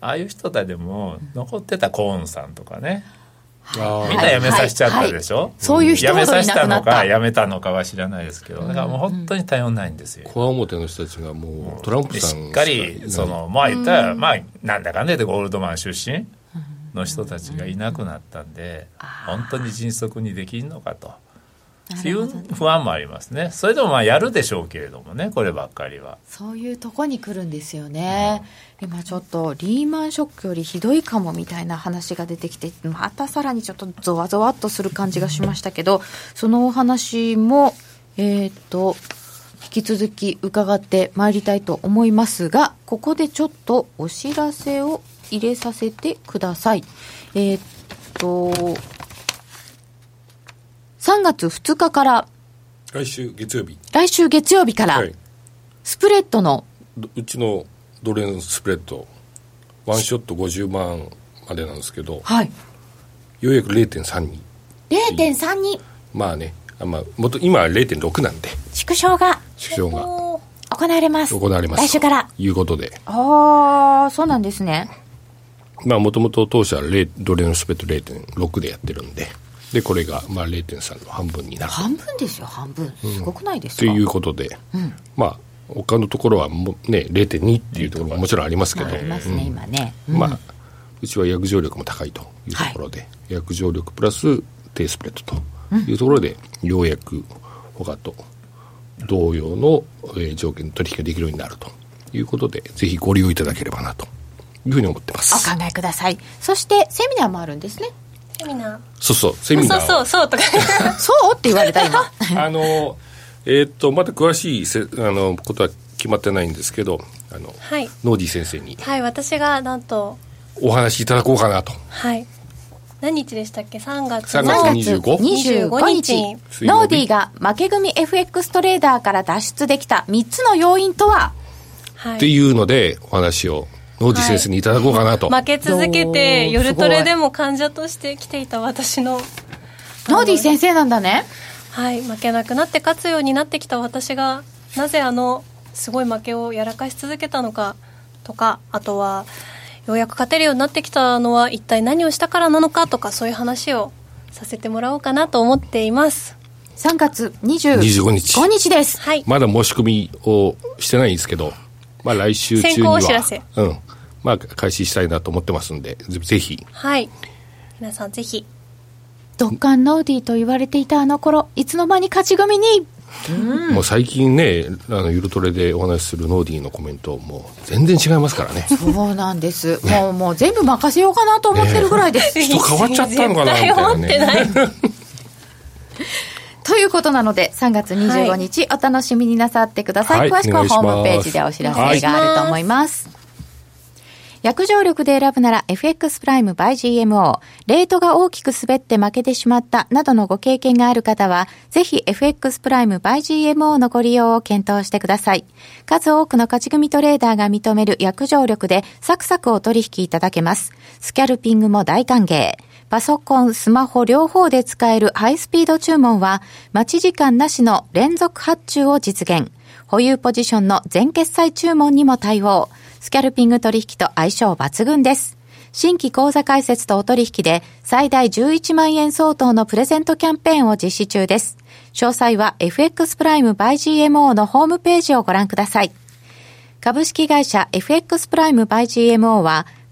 Speaker 4: ああいう人たちでも残ってたコーンさんとかね。
Speaker 2: あ
Speaker 4: みんな辞めさせちゃったでしょ、
Speaker 1: そういう人
Speaker 4: 辞めさせたの。か辞めたのかは知らないですけどだからもう本当に頼んないんですよ、
Speaker 2: こわ表の人たちがもうトランプさん
Speaker 4: でしっかりそのまあ言ったらまあなん。だかんだでゴールドマン出身の人たちがいなくなったんで本当に迅速にできんのかとっていう不安もありますね。それでもまあやるでしょうけれどもねこればっかりは。
Speaker 1: そういうとこに来るんですよね、うん、今ちょっとリーマンショックよりひどいかもみたいな話が出てきてまたさらにちょっとゾワゾワっとする感じがしましたけどそのお話もえっ、と引き続き伺ってまいりたいと思いますがここでちょっとお知らせを入れさせてください。えっ、と3月2日から。
Speaker 2: 来週月曜日。
Speaker 1: 来週月曜日から、はい、スプレッドの。
Speaker 2: うちのドル円スプレッド。ワンショット50万までなんですけど、
Speaker 1: はい、
Speaker 2: ようやく0.32
Speaker 1: 0.32
Speaker 2: まあね。あまあ、もと今は0.6なんで。
Speaker 1: 縮小が。
Speaker 2: 縮小が。行
Speaker 1: われます。
Speaker 2: 行われます。
Speaker 1: 来週から。
Speaker 2: いうことで。
Speaker 1: ああそうなんですね。
Speaker 2: まあもともと当社はドル円のスプレッド0.6でやってるんででこれがまあ0.3の半分になる。
Speaker 1: 半分ですよ半分。すごくないですか、
Speaker 2: ということで、うん、まあ他のところはもね0.2っていうところももちろんありますけど、
Speaker 1: ありますね、今ね、
Speaker 2: まあうちは約定力も高いというところで、はい、約定力プラス低スプレッドというところで、ようやく他と同様の、えー、条件取引ができるようになるということでぜひご利用いただければなというふうに思ってます。
Speaker 1: お考えください。そしてセミナーもあるんですね
Speaker 3: セミナー。
Speaker 2: そうそうセミナー。
Speaker 3: そうそうそうとか。
Speaker 1: そうって言われた今。
Speaker 2: あのえー、っとまだ詳しいせあのことは決まってないんですけどあの、はい、ノーディ先生に。
Speaker 3: はい私がなんと。
Speaker 2: お話しいただこうかなと。
Speaker 3: はい。何日でしたっけ？3月
Speaker 2: 3月 25?
Speaker 1: 25日。ノーディーが負け組 FX トレーダーから脱出できた3つの要因とは、
Speaker 2: はい、っていうのでお話をノーディ先生にいただこうかなと、
Speaker 3: はい、負け続けて夜トレでも患者として来ていた私の。
Speaker 1: ノーディ先生なんだね。
Speaker 3: はい負けなくなって勝つようになってきた私がなぜあのすごい負けをやらかし続けたのかとかあとはようやく勝てるようになってきたのは一体何をしたからなのかとかそういう話をさせてもらおうかなと思っています。
Speaker 1: 3月25日 ,25 日です、
Speaker 3: はい、
Speaker 2: まだ申し込みをしてないんですけど、まあ、来週中には。
Speaker 3: 先行お知らせ、
Speaker 2: うん。まあ、開始したいなと思ってますんでぜひ。
Speaker 3: はい。皆さんぜひ。
Speaker 1: ドッカンノーディーと言われていたあの頃いつの間に勝ち組に？
Speaker 2: うん、もう最近ねあのゆるトレでお話しするノーディーのコメントもう全然違いますからね。
Speaker 1: そうなんです、ね、もうもう全部任せようかなと思ってるぐらいです、
Speaker 2: ね、人変わっちゃったのかなみたいなね
Speaker 1: ということなので3月25日お楽しみになさってください、はい、詳しくはホームページでお知らせがあると思います、約定力で選ぶなら FX プライム by GMO。レートが大きく滑って負けてしまったなどのご経験がある方は、ぜひ FX プライム by GMO のご利用を検討してください。数多くの勝ち組トレーダーが認める約定力でサクサクお取引いただけます。スキャルピングも大歓迎。パソコン、スマホ両方で使えるハイスピード注文は、待ち時間なしの連続発注を実現。保有ポジションの全決済注文にも対応。スキャルピング取引と相性抜群です。新規口座開設とお取引で最大11万円相当のプレゼントキャンペーンを実施中です。詳細は FX プライム by GMO のホームページをご覧ください。株式会社 FX プライム by GMO は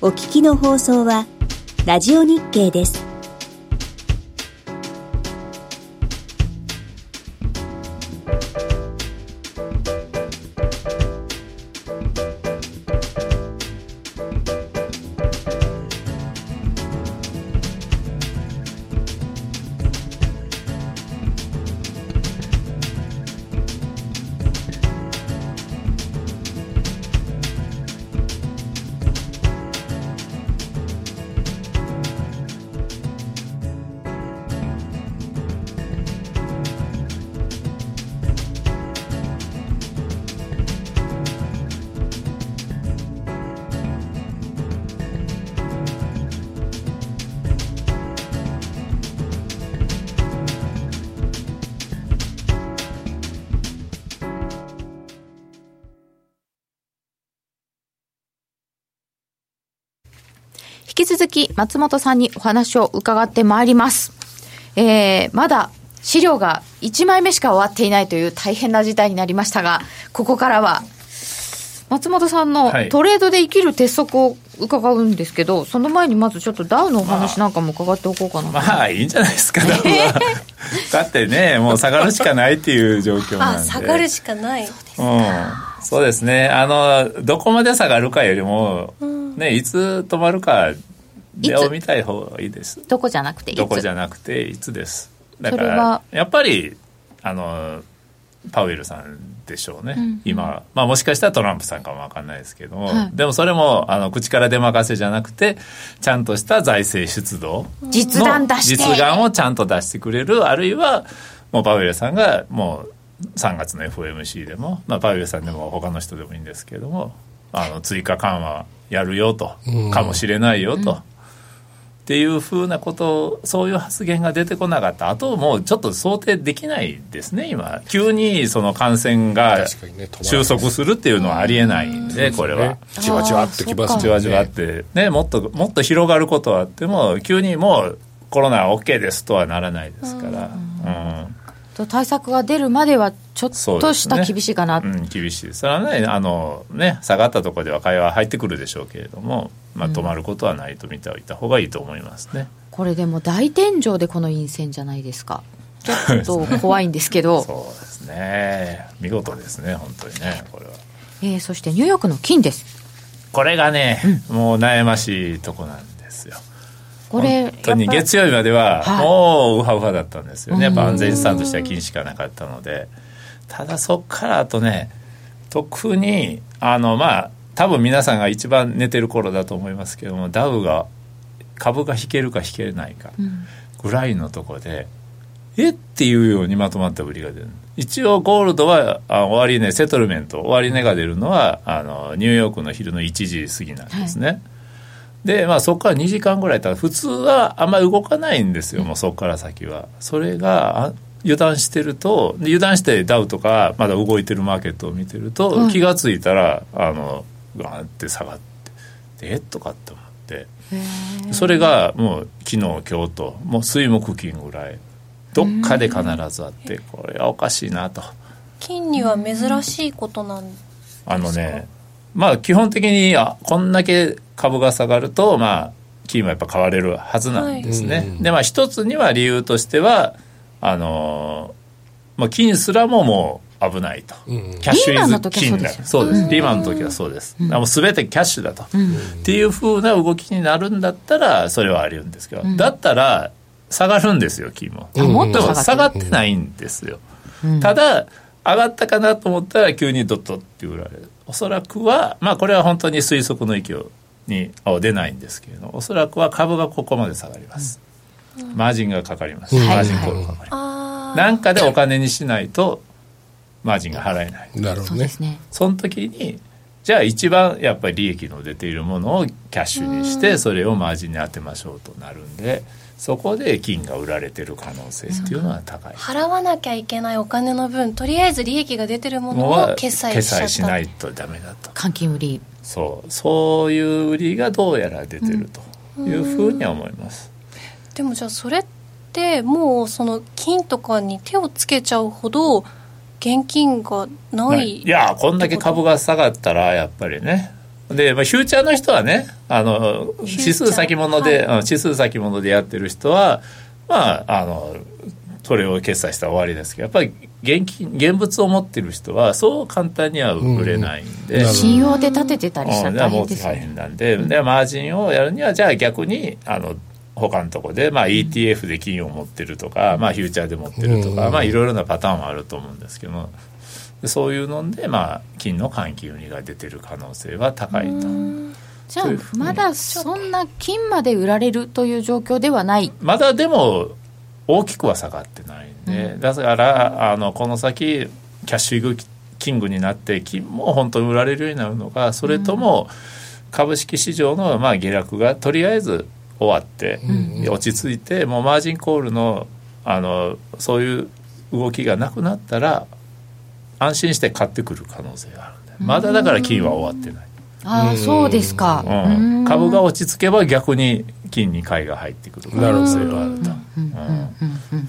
Speaker 5: お聞きの放送はラジオ日経です。
Speaker 1: き松本さんにお話を伺ってまいります。えー、まだ資料が1枚目しか終わっていないという大変な事態になりましたが、ここからは松本さんのトレードで生きる鉄則を伺うんですけど、その前にまずちょっとダウのお話なんかも伺っておこうかな、
Speaker 4: まあ、まあいいんじゃないですか、ダウは。だってね、もう下がるしかないっていう状況なんで。あ、
Speaker 3: 下がるしかない。そう
Speaker 4: ですうん。そうですね。あの、どこまで下がるかよりも、うん、ね、いつ止まるかでを見たい方がいいです。
Speaker 1: どこじゃなくていつ？
Speaker 4: どこじゃなくていつです。だから、やっぱり、あの、パウエルさんでしょうね、うん、今、まあ、もしかしたらトランプさんかも分かんないですけども、はい、でもそれもあの口から出任せじゃなくてちゃんとした財政出動
Speaker 1: 実弾出
Speaker 4: して。実弾をちゃんと出してくれる。あるいはもうパウエルさんがもう3月の FOMC でも、まあ、パウエルさんでも他の人でもいいんですけどもあの追加緩和やるよと、かもしれないよと。っていうふうなことそういう発言が出てこなかった。あともうちょっと想定できないですね今。急にその感染が収束するっていうのはありえないんで、これは。
Speaker 2: じわじわってきます
Speaker 4: じわじわって。ねもっともっと広がることはあっても急にもうコロナは OK ですとはならないですから。うん
Speaker 1: 対策が出るまではちょっとした厳しいかな、
Speaker 4: ね。うん、厳しい。それはねあのね下がったところでは会話入ってくるでしょうけれども、まあ、止まることはないと見ておいた方がいいと思いますね、
Speaker 1: これでも大天井でこの陰線じゃないですか。ちょっと怖いんですけど。
Speaker 4: そうですね。見事ですね本当にねこれは、
Speaker 1: えー、そしてニューヨークの金です。
Speaker 4: これがね、うん、もう悩ましいとこなんですよこれ本当に月曜日まではもうウハウハだったんですよね、やっぱ安全資産としては金しかなかったので。ただそこからあとね特にあのまあ多分皆さんが一番寝てる頃だと思いますけどもダウが株が引けるか引けないかぐらいのところで、うん、えっていうようにまとまった売りが出る。一応ゴールドはあ終値セトルメント終値が出るのはあのニューヨークの昼の1時過ぎなんですね、はいで、まあ、そこから2時間ぐらいたら普通はあんまり動かないんですよ、もうそこから先は。それが油断してると油断してダウとかまだ動いてるマーケットを見てると、うん、気が付いたらあのガーンって下がってえ？っとかって思って。それがもう昨日今日ともう水木金ぐらい。どっかで必ずあってこれはおかしいなと。
Speaker 3: 金には珍しいことなんですか？
Speaker 4: あのねまあ基本的にあこんだけ株が下がるとまあ金はやっぱ買われるはずなんですね、はい、でまあ一つには理由としてはあのまあ金すらももう危ないと、
Speaker 1: うん、キャッシュイズ金
Speaker 4: だそうです、リーマンの時はそうです、うん、もう全てキャッシュだと、うん、っていうふうな動きになるんだったらそれはありるんですけど、だったら下がるんですよ金も、もっと下がってないんですよ、ただ上がったかなと思ったら急にドットって売られるおそらくはまあこれは本当に推測の域に出ないんですけれどおそらくは株がここまで下がります、マージンがかかります、マージンコールが。かかります、なんかでお金にしないとマージンが払えない。
Speaker 2: なるほどね。
Speaker 4: その時にじゃあ一番やっぱり利益の出ているものをキャッシュにしてそれをマージンに当てましょうとなるんでそこで金が売られてる可能性っていうのは高い、
Speaker 3: 払わなきゃいけないお金の分とりあえず利益が出てるものを決済
Speaker 4: 決済しないとダメだと。
Speaker 1: 換金売り。
Speaker 4: そう。そういう売りがどうやら出てるというふうには思います、
Speaker 3: でもじゃあそれってもうその金とかに手をつけちゃうほど現金がない
Speaker 4: いやこんだけ株が下がったらやっぱりねで、まあ、フューチャーの人はねあの指数先物で、はい、指数先物でやってる人はまああのそれを決済したら終わりですけどやっぱり現金現物を持ってる人はそう簡単には売れないんで、
Speaker 1: うん、信用で立ててたりしたら大変です、
Speaker 4: ね、大変なんで。でマージンをやるにはじゃあ逆にあの他のとこで、まあ、ETF で金を持ってるとか、まあ、フューチャーで持ってるとか、まあ、いろいろなパターンはあると思うんですけどそういうので、まあ、金の換金売りが出てる可能性は高いと。
Speaker 1: じゃあまだそんな金まで売られるという状況ではない。
Speaker 4: まだでも大きくは下がってないんで、うん、だからあのこの先キャッシュキングになって金も本当に売られるようになるのかそれとも株式市場のまあ下落がとりあえず終わって、落ち着いてもうマージンコールのあのそういう動きがなくなったら安心して買ってくる可能性があるんでまだだから金は終わってない。
Speaker 1: ああそうですか、
Speaker 4: うん、株が落ち着けば逆に金に買いが入ってくる。可能性があると。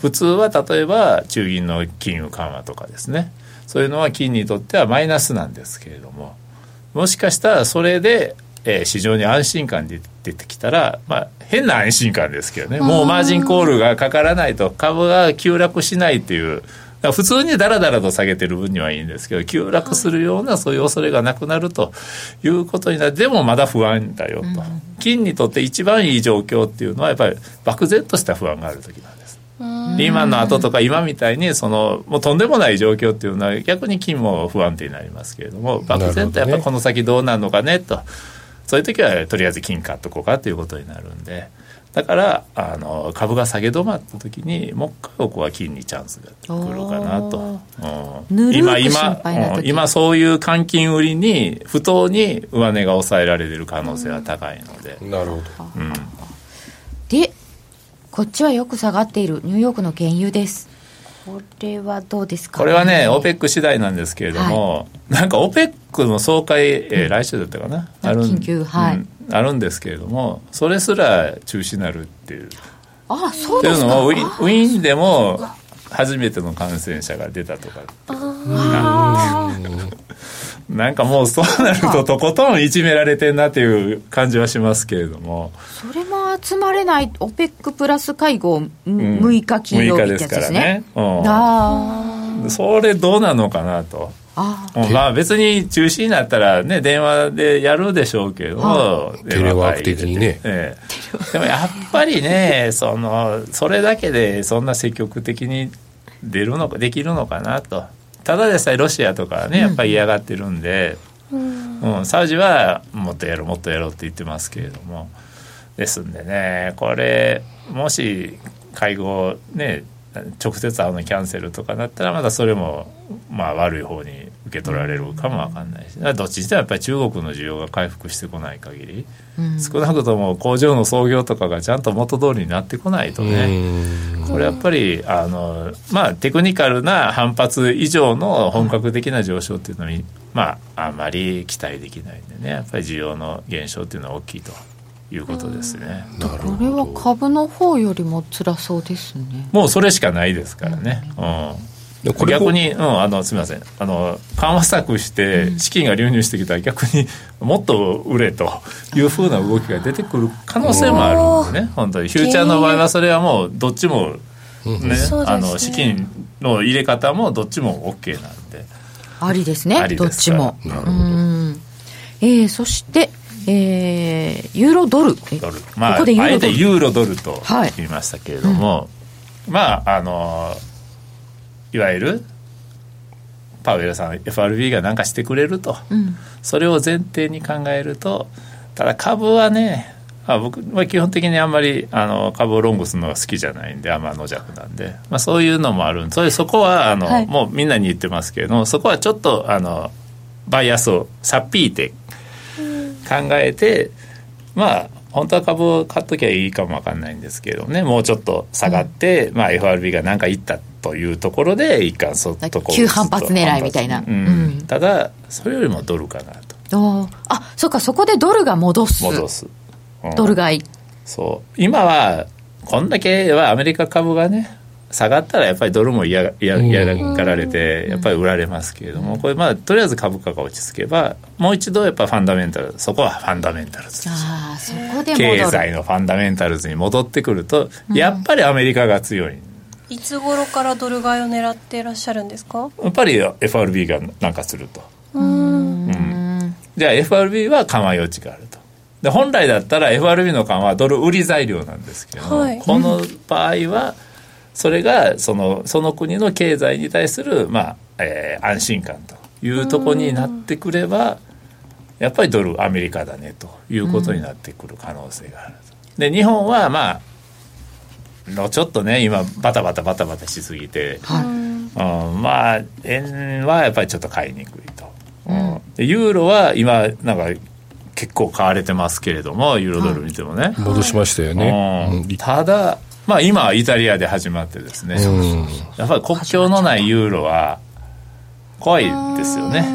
Speaker 4: 普通は例えば中銀の金融緩和とかですね。そういうのは金にとってはマイナスなんですけれども。もしかしたらそれで、えー、市場に安心感で出てきたら、まあ、変な安心感ですけどね。もうマージンコールがかからないと株が急落しないっていう普通にだらだらと下げてる分にはいいんですけど急落するようなそういう恐れがなくなるということになる。でもまだ不安だよと、金にとって一番いい状況っていうのはやっぱり漠然とした不安がある時なんです。リーマンの後とか今みたいにそのもうとんでもない状況っていうのは逆に金も不安定になりますけれども漠然とやっぱこの先どうなるのかねと。そういう時はとりあえず金買っとこうかということになるんで。だからあの株が下げ止まった時にもう一回ここは金にチャンスが来るかなと、
Speaker 1: うん、今
Speaker 4: 今、うん、今そういう換金売りに不当に上値が抑えられてる可能性は高いので、
Speaker 2: うん、なるほど、うん、
Speaker 1: でこっちはよく下がっている。ニューヨークの原油です。これはどうですか、
Speaker 4: これはね、オペック次第なんですけれども、はい、なんかオペックの総会、えー、来週だったかな、
Speaker 1: ある緊急、はい、うん
Speaker 4: あるんですけれどもそれすら中止になるっていう。
Speaker 1: あそうですか。
Speaker 4: っていうのもウィウィーンでも初めての感染者が出たとか なんかもうそうなるととことんいじめられてんなっていう感じはしますけれども。
Speaker 1: それも集まれない OPEC プラス会合6日金曜日ですね、うん、
Speaker 4: 6日ですからね、うん、それどうなのかなと。あまあ別に中止になったらね電話でやるでしょうけど
Speaker 2: テレワーク的にね、
Speaker 4: ええ、でもやっぱりねそのそれだけでそんな積極的に出るのかできるのかなと。ただでさえロシアとかねやっぱり嫌がってるんで、うん、うん、サウジはもっとやろうもっとやろうって言ってますけれども。ですんでねこれもし会合ね直接会うのキャンセルとかだったらまだそれもまあ悪い方に受け取られるかも分かんないしどっちにしてもやっぱり中国の需要が回復してこない限り、うん、少なくとも工場の操業とかがちゃんと元通りになってこないとねこれやっぱりあのまあテクニカルな反発以上の本格的な上昇っていうのにまああまり期待できないんでねやっぱり需要の減少っていうのは大きいと。いうことですね。
Speaker 1: これは株の方よりも辛そうですね。
Speaker 4: もうそれしかないですからね。うん。逆に、うん、あのすみません。あの緩和策して資金が流入してきたら逆にもっと売れというふうな動きが出てくる可能性もあるんでね。本当に。フューチャーの場合はそれはもうどっちもね、ね。あの資金の入れ方もどっちも OK なんで。
Speaker 1: ありですね。どっちも。なるほど。えー、そしてえー、ユーロドル。
Speaker 4: ドル、まあ、ここでユーロドル。あえてユーロドルと言いましたけれども、はいうん、まああのいわゆるパウエルさん FRB が何かしてくれると、うん、それを前提に考えるとただ株はねまあ、僕は基本的にあんまりあの株をロングするのが好きじゃないんであんまの弱なんで、まあ、そういうのもあるんでそれそこはあの、はい、もうみんなに言ってますけれどもそこはちょっとあのバイアスをさっぴいて考えて、まあ本当は株を買っときゃいいかもわかんないんですけどね。もうちょっと下がって、うん、まあ、FRB が何か言ったというところで一貫そっと
Speaker 1: こう急反発狙いみたいな、
Speaker 4: うん、ただそれよりもドルかなと。
Speaker 1: あそっかそこでドルが戻す。
Speaker 4: 戻す、
Speaker 1: うん、ドル買い。
Speaker 4: そう。今はこんだけはアメリカ株がね下がったらやっぱりドルも嫌嫌がられてやっぱり売られますけれどもこれまあとりあえず株価が落ち着けばもう一度やっぱファンダメンタルそこはファンダメンタルズ。
Speaker 1: あそこで
Speaker 4: 経済のファンダメンタルズに戻ってくるとやっぱりアメリカが強い、
Speaker 3: いつ頃からドル買いを狙っていらっしゃるんですか？
Speaker 4: やっぱり FRB がなんかすると。うん。うん。じゃあ FRB は緩和余地があると。で本来だったら FRB の緩和はドル売り材料なんですけど、はい、この場合は、それがそのその国の経済に対する、まあえー、安心感というところになってくればやっぱりドルアメリカだねということになってくる可能性がある。で日本はまあのちょっとね今バタバタバタバタしすぎて、はい、うん、まあ円はやっぱりちょっと買いにくいと、うん、ユーロは今なんか結構買われてますけれどもユーロドル見てもね、はい、
Speaker 2: 戻しましたよね、
Speaker 4: うん、ただまあ今はイタリアで始まってですね、やっぱり国境のないユーロは怖いですよね。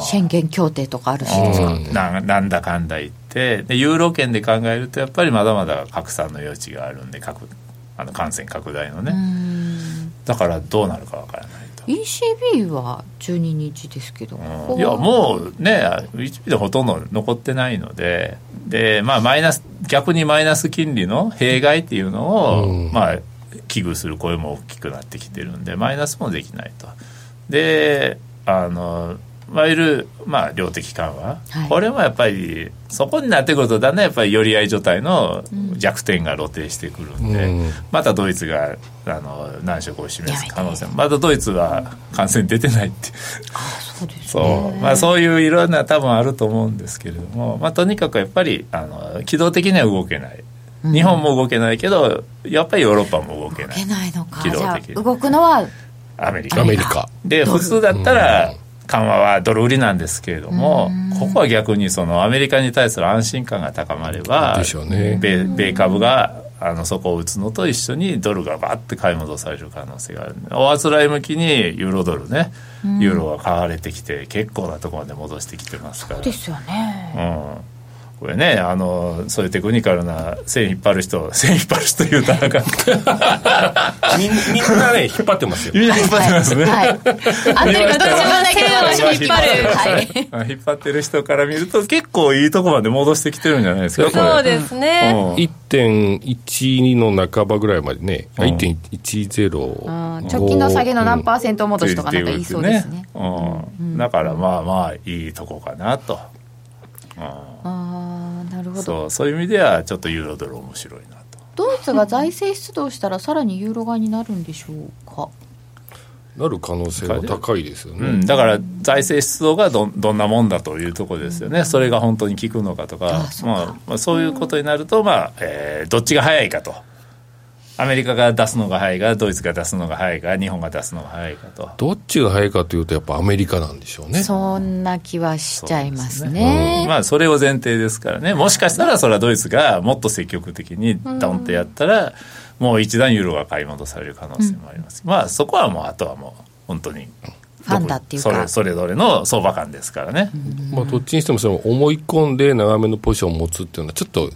Speaker 1: 宣言協定とかあるし、
Speaker 4: ななんだかんだ言って。でユーロ圏で考えるとやっぱりまだまだ拡散の余地があるんであの感染拡大のね。だからどうなるかわからないと。
Speaker 1: ECB は12日ですけど、
Speaker 4: うん、いやもうね ECB でほとんど残ってないので。で、まあ、マイナス逆にマイナス金利の弊害っていうのを、うん、まあ危惧する声も大きくなってきてるんでマイナスもできないと。であのいわゆる、まあ、量的緩和、はい、これもやっぱりそこになってくるとだんだんやっぱり寄り合い状態の弱点が露呈してくるんで、うん、またドイツがあの難色を示す可能性も。まだドイツは感染出てないってそうです、そう。まあ、そういういろんな多分あると思うんですけれども、まあ、とにかくやっぱりあの機動的には動けない。日本も動けないけどやっぱりヨーロッパも動けない。動け
Speaker 1: ないのか。機動的動くのは
Speaker 4: アメリカ。
Speaker 2: アメリカ。
Speaker 4: で普通だったら、緩和はドル売りなんですけれども、ここは逆にそのアメリカに対する安心感が高まれば、
Speaker 2: ね、
Speaker 4: 米米株があのそこを打つのと一緒にドルがバッて買い戻される可能性がある。おあつらい向きにユーロドルね、ユーロが買われてきて結構なところまで戻してきてますから。
Speaker 1: そうですよね、
Speaker 4: うんこれねあのそういうテクニカルな線引っ張る人 線引っ張る人言うたら
Speaker 2: あかん。みみんなね引っ張ってますよ。
Speaker 4: みんな引っ張ってますね、はい、はい、あ
Speaker 1: というかどっちもだけど引っ張る、
Speaker 4: はい、引っ張ってる人から見ると結構いいとこまで戻してきてるんじゃないですか
Speaker 3: そうですね、うん、
Speaker 2: 1.12の半ばぐらいまでね、うん、
Speaker 1: 1.10直近の下げの何パーセント戻しとかなんか言いそうですね、
Speaker 4: うん、だからまあまあいいとこかなと
Speaker 1: ああなるほど。
Speaker 4: そうそういう意味ではちょっとユーロドル面白いなと。
Speaker 1: ドイツが財政出動したらさらにユーロ買いになるんでしょうか？
Speaker 2: なる可能性は高いですよね、
Speaker 4: うん、だから財政出動がどどんなもんだというところですよね、うん、それが本当に効くのかとか。まあ、まあ、そういうことになると、まあえー、どっちが早いかと。アメリカが出すのが早いかドイツが出すのが早いか日本が出すのが早いかと。
Speaker 2: どっちが早いかというとやっぱアメリカなんでしょうね。
Speaker 1: そんな気はしちゃいますね、ね
Speaker 4: うん、まあそれを前提ですからね。もしかしたらそれはドイツがもっと積極的にドンってやったら、もう一段ユーロが買い戻される可能性もあります、うん、まあそこはもうあとはもう本当に
Speaker 1: ファンだっていうか。
Speaker 4: それそれぞれの相場感ですからね、
Speaker 2: まあ、どっちにしてもその思い込んで長めのポジションを持つっていうのはちょっと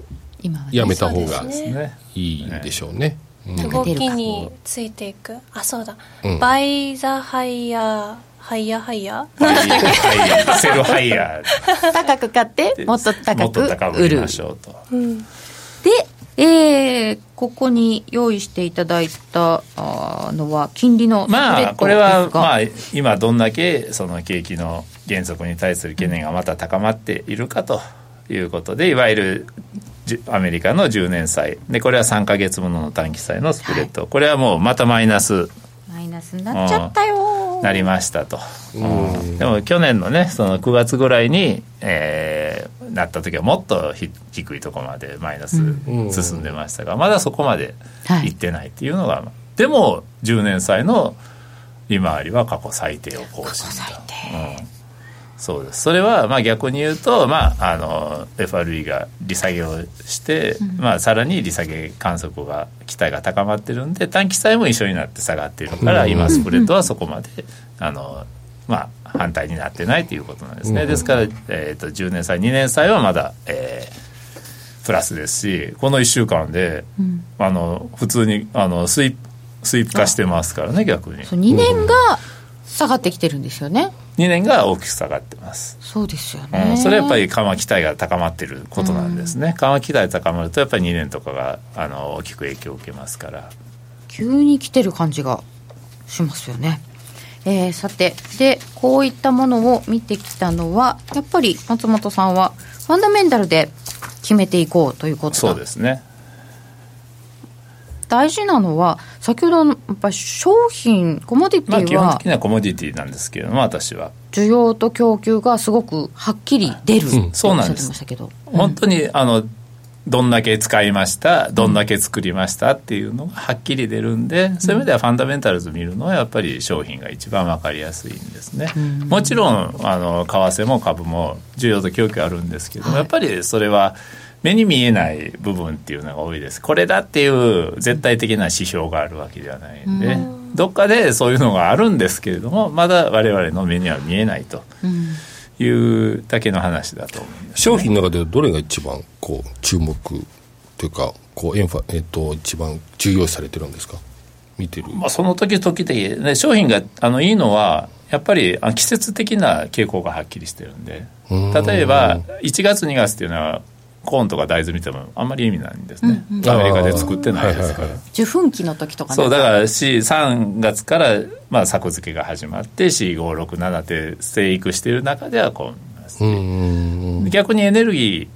Speaker 2: やめた方がいいでしょうね。
Speaker 3: 動きについていく。あそうだ、うん、バイザハイヤーハイヤーハイヤー。なんだっ
Speaker 4: け sell
Speaker 1: higher。高く買ってもっと高く売る
Speaker 4: ましょうと、
Speaker 1: うん、でえー、ここに用意していただいたのは金利の
Speaker 4: まあこれはまあ今どんだけその景気の減速に対する懸念がまた高まっているかということでいわゆるアメリカの10年債でこれは3か月ものの短期債のスプレッド、はい、これはもうまたマイナス。
Speaker 1: マイナスになっちゃったよ、
Speaker 4: なりましたと、でも去年のねその9月ぐらいに、えー、なった時はもっと低いところまでマイナス進んでましたが、まだそこまでいってないっていうのが、はい、でも10年債の利回りは過去最低を更新と。うんそうです。それはまあ逆に言うと、まあ、あの FRE が利下げをして、うん、まあ、さらに利下げ観測が期待が高まってるんで短期債も一緒になって下がっているから、うん、今スプレッドはそこまであの、まあ、反対になってないということなんですね、うん、ですから、えーと、10年債2年債はまだ、えー、プラスですしこの1週間で、あの普通にあのスイスイープ化してますからね逆に。
Speaker 1: 2年が下がってきてるんですよね、
Speaker 4: 2年が大きく下がってます。
Speaker 1: そうですよね、
Speaker 4: うん、それはやっぱり緩和期待が高まってることなんですね、うん、緩和期待高まるとやっぱり2年とかがあの大きく影響を受けますから。
Speaker 1: 急に来てる感じがしますよね。えー、さてでこういったものを見てきたのはやっぱり松本さんはファンダメンタルで決めていこうということ
Speaker 4: そうですね
Speaker 1: 大事なのは先ほどのやっぱ商品コモディティは、まあ、基
Speaker 4: 本的にはコモディティなんですけれども私は。
Speaker 1: 需要と供給がすごくはっきり出る、うん、そうなんです。
Speaker 4: 本当にあのどんだけ使いましたどんだけ作りましたっていうのがはっきり出るんで、うん、そういう意味ではファンダメンタルズ見るのはやっぱり商品が一番分かりやすいんですね、うん、もちろんあの為替も株も需要と供給あるんですけども、はい、やっぱりそれは目に見えない部分っていうのが多いです。これだっていう絶対的な指標があるわけではないんで、どっかでそういうのがあるんですけれどもまだ我々の目には見えないと。いうだけの話だと思
Speaker 2: う、ね、商品の中でどれが一番こう注目というかこうエンファ、えーと、一番重要視されてるんですか？見てる、
Speaker 4: まあ、その時々で、ね、商品があのいいのはやっぱり季節的な傾向がはっきりしてるんで。例えば1月2月っていうのはコーンとか大豆見てもあんまり意味ないんですね、うんうん、アメリカで作ってないですから、
Speaker 1: 受粉期の時とか、
Speaker 4: ね、そうだから3月から、まあ、作付けが始まって4567って生育している中ではこう見ます、ね、逆にエネルギ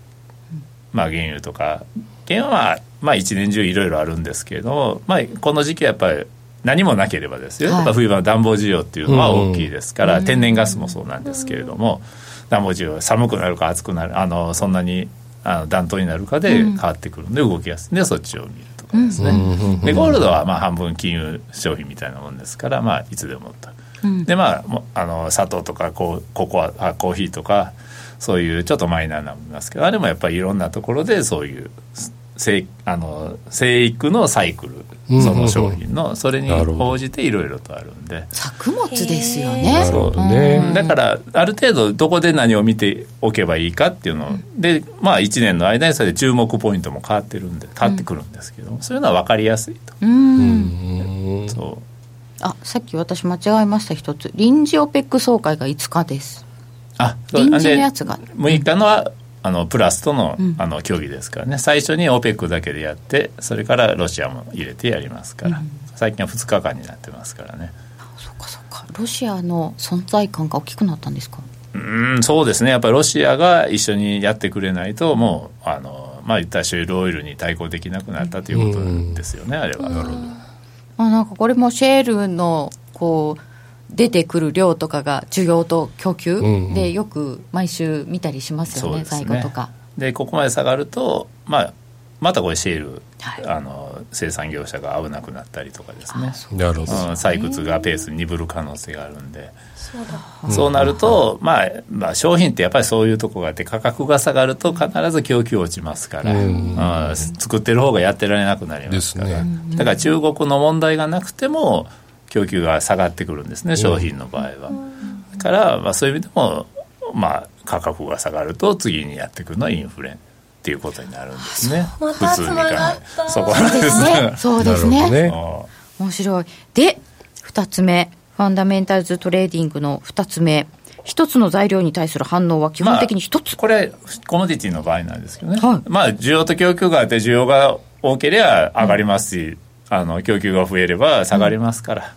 Speaker 4: ー、まあ、原油とか原油は、まあ、一年中いろいろあるんですけれども、まあ、この時期はやっぱり何もなければですよ、はい、やっぱ冬場の暖房需要っていうのは大きいですから、天然ガスもそうなんですけれども、暖房需要寒くなるか暑くなるあのそんなにあの暖冬になるかで変わってくるんで動きやすい。んでそっちを見るとかですね、でゴールドはまあ半分金融商品みたいなもんですから、まあ、いつでもと、でまああの砂糖とかコココアあコーヒーとかそういうちょっとマイナーなものですけどあれもやっぱりいろんなところでそういう生あの生育のサイクルその商品のそれに応じていろいろとあるんで。
Speaker 1: 作物ですよね。
Speaker 4: そうねだからある程度どこで何を見ておけばいいかっていうのでまあ1年の間にそれで注目ポイントも変わってるんで変わってくるんですけど、そういうのは分かりやすいと。うん。
Speaker 1: そう。あさっき私間違えました一つ。臨時オペック総会が5日です。あ臨時のやつが。
Speaker 4: 6日のはあのプラスとの,、あの協議ですからね。最初に OPEC だけでやってそれからロシアも入れてやりますから、うん、最近は2日間になってますからね。
Speaker 1: そうかそうか。ロシアの存在感が大きくなったんですか？
Speaker 4: うんそうですね。やっぱりロシアが一緒にやってくれないともうあのまあ言ったらシェールオイルに対抗できなくなったということですよね、あれは。なるほど
Speaker 1: あなんかこれもシェールのこう出てくる量とかが需要と供給でよく毎週見たりしますよね、在庫とか。
Speaker 4: でここまで下がると、まあ、またこれシェール、はい、あの生産業者が危なくなったりとかですね。なるほど、うん、採掘がペース鈍る可能性があるんで。そうなると、まあ、まあ商品ってやっぱりそういうとこがあって価格が下がると必ず供給落ちますから、うん、作ってる方がやってられなくなりますから、ね、だから中国の問題がなくても供給が下がってくるんですね商品の場合は。だから、まあ、そういう意味でも、まあ、価格が下がると次にやってくるのはインフレっていうことになるんですね。
Speaker 3: 普通に考
Speaker 1: えそこなんですね。そうですね。ね面白い。で、二つ目。ファンダメンタルズトレーディングの二つ目。一つの材料に対する反応は基本的に一つ、ま
Speaker 4: あ、これコモディティの場合なんですけどね、はい、まあ需要と供給があって需要が多ければ上がりますし、うん、あの供給が増えれば下がりますから、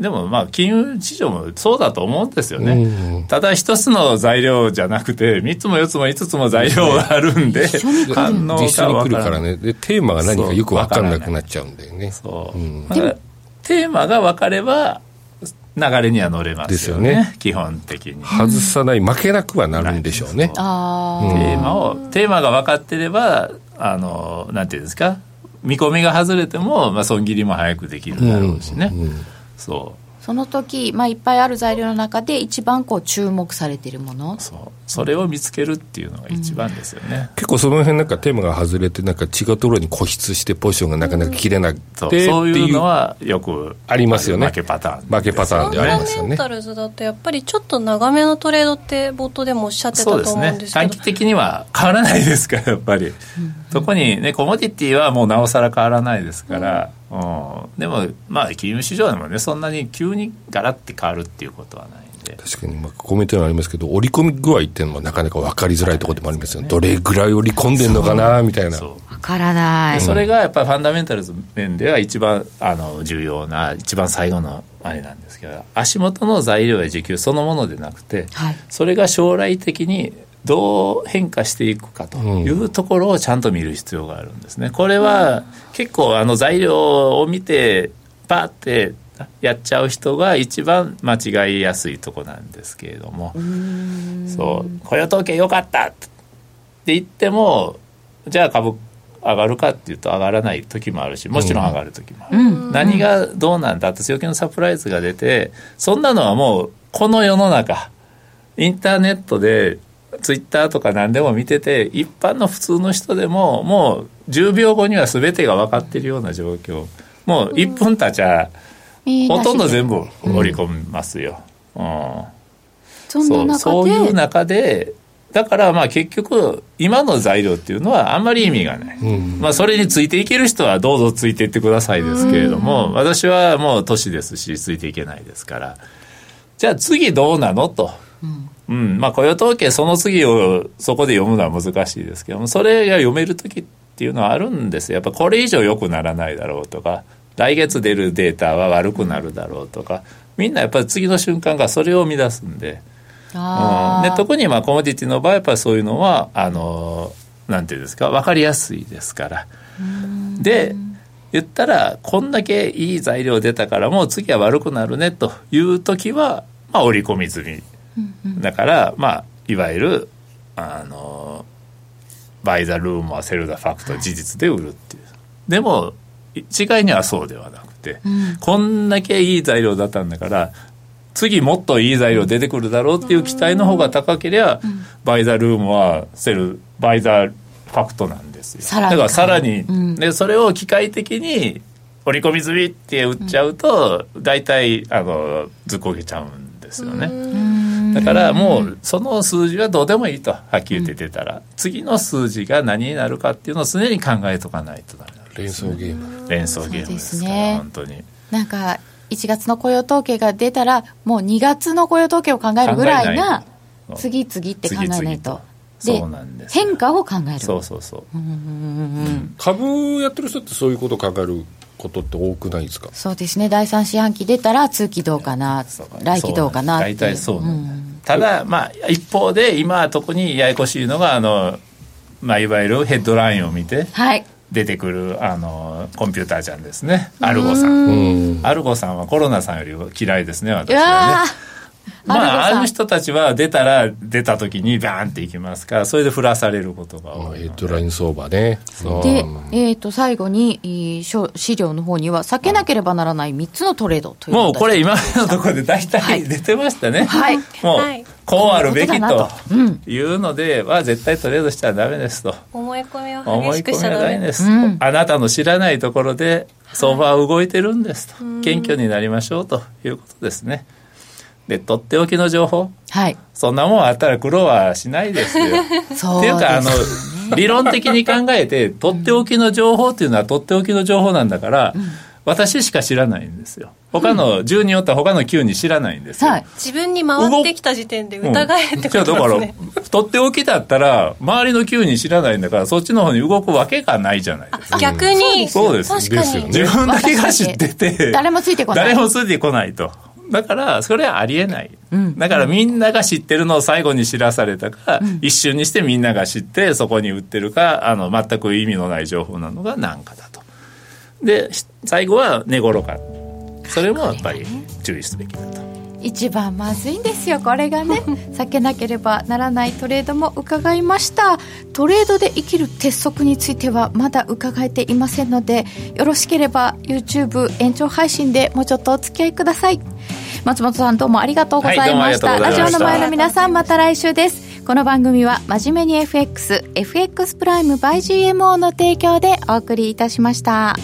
Speaker 4: でもまあ金融市場もそうだと思うんですよね、うん、ただ一つの材料じゃなくて3つも4つも5つも材料があるんで、
Speaker 2: 反応が一緒に来るからね。でテーマが何かよく分かんなくなっちゃうんだよね。そう、うん、
Speaker 4: テーマが分かれば流れには乗れますよね、ね、基本的に。
Speaker 2: 外さない負けなくはなるんでしょうね、テ
Speaker 4: ーマをテーマが分かってればあのなんていうんですか？見込みが外れても、まあ、損切りも早くできるだろうしね、うんうんそう。
Speaker 1: その時、まあ、いっぱいある材料の中で一番こう注目されているもの。
Speaker 4: そう。それを見つけるっていうのが一番ですよね、うん、
Speaker 2: 結構その辺なんかテーマが外れてなんか違うところに固執してポジションがなかなか切れなくて、うん、そう。
Speaker 4: そういうのはよく
Speaker 2: ありますよね。
Speaker 4: 負けパターン
Speaker 2: 負けパターンでありますよね。
Speaker 3: メンタルズだとやっぱりちょっと長めのトレードって冒頭でもおっしゃってたと思うんですけど。そうですね。
Speaker 4: 短期的には変わらないですからやっぱり、うん、特にねコモディティはもうなおさら変わらないですから、うん、でもまあ金融市場でもねそんなに急にガラッて変わるっていうことはないんで。
Speaker 2: 確かにまあコメントにありますけど織り込み具合っていうのはなかなか分かりづらいところでもありますよね。どれぐらい織り込んでんのかなみたいな。分
Speaker 1: からない。
Speaker 4: それがやっぱりファンダメンタルズ面では一番あの重要な一番最後のあれなんですけど足元の材料や時給そのものでなくて、はい、それが将来的にどう変化していくかというところをちゃんと見る必要があるんですね。これは結構あの材料を見てパーってやっちゃう人が一番間違いやすいとこなんですけれども。そう。雇用統計良かったって言ってもじゃあ株上がるかっていうと上がらない時もあるしもちろん上がる時もある、うん、何がどうなんだって強気のサプライズが出てそんなのはもうこの世の中インターネットでツイッターとか何でも見てて一般の普通の人でももう10秒後には全てが分かってるような状況。もう1分経ちゃほとんど全部織り込みますよ、うん、そそういう中でだからまあ結局今の材料っていうのはあんまり意味がない、うん、まあそれについていける人はどうぞついていってくださいですけれども、私はもう年ですしついていけないですから。じゃあ次どうなのと。うん、まあ雇用統計その次をそこで読むのは難しいですけどもそれが読める時っていうのはあるんですよ。やっぱこれ以上良くならないだろうとか来月出るデータは悪くなるだろうとかみんなやっぱり次の瞬間がそれを生み出すんで。うん、で特にまあコモディティの場合やっぱりそういうのはあのなんていうんですか分かりやすいですから。で言ったらこんだけいい材料出たからもう次は悪くなるねという時は、まあ、織り込み済みだからまあいわゆるあのバイザルームはセルダファクト事実で売るっていう。でも一概にはそうではなくて、うん、こんだけいい材料だったんだから次もっといい材料出てくるだろうっていう期待の方が高ければ、バイザルームはセルバイザファクトなんですよ。だからさらに、うん、でそれを機械的に織り込み済みって売っちゃうと、大体あのずっこけちゃうんですよねだからもうその数字はどうでもいいとはっきり言って出たら、次の数字が何になるかっていうのを常に考えとかないとダメなんです、
Speaker 2: ね、連想ゲーム。
Speaker 4: 連想ゲームですから、ね、本当に。
Speaker 1: なんか1月の雇用統計が出たらもう2月の雇用統計を考えるぐらいな次々って考えないと。で変化を考える。
Speaker 4: そうそうそう、
Speaker 2: う株やってる人ってそういうことを考えることって多くないですか？
Speaker 1: そうですね。第3四半期出たら通期どうかな来期どうかな
Speaker 4: 大体そう、うん、ただまあ一方で今特にややこしいのがあの、まあ、いわゆるヘッドラインを見て、
Speaker 1: はい、
Speaker 4: 出てくるあのコンピューターちゃんですね。アルゴさん。アルゴさんはコロナさんより嫌いですね私はねまあ、ある人たちは出たら出た時にバーンっていきますからそれで振らされることが多い
Speaker 2: ヘッドライン相場ね。
Speaker 1: で、えー、と最後に資料の方には避けなければならない3つのトレードという
Speaker 4: もうこれ今までのところで大体出てましたね、
Speaker 1: はい、
Speaker 4: もう、こうあるべきというのでは絶対トレードしちゃダメですと。
Speaker 3: 思い込みは激しくしちゃダメ
Speaker 4: です、うん、あなたの知らないところで相場は動いてるんですと、謙虚になりましょうということですねでとっておきの情報、
Speaker 1: はい、
Speaker 4: そんなもんあったら苦労はしないですよ。っていうかあの理論的に考えて とっておきの情報っていうのはとっておきの情報なんだから、うん、私しか知らないんですよ。他の10によっては他の9に知らないんですよ、はい、
Speaker 3: 自分に回ってきた時点で疑えってことですね、うん、だ
Speaker 4: からとっておきだったら周りの9に知らないんだからそっちの方に動くわけがないじゃないですか。
Speaker 3: 逆に。
Speaker 4: そうです確かに。自分だけが知ってて
Speaker 1: 誰もついてこない。
Speaker 4: 誰もついてこないとだからそれはありえない、うん、だからみんなが知ってるのを最後に知らされたか、うん、一瞬にしてみんなが知ってそこに売ってるかあの全く意味のない情報なのが何かだと。で最後は値頃か。それもやっぱり注意すべきだと。
Speaker 1: 一番まずいんですよこれがね。避けなければならないトレードも伺いました。トレードで生きる鉄則についてはまだ伺えていませんのでよろしければ YouTube 延長配信でもうちょっとお付き合いください。松本さんどうもありがとうございました、はい、ラジオの前の皆さんまた来週です。この番組は真面目に FXFX プライム by GMO の提供でお送りいたしました。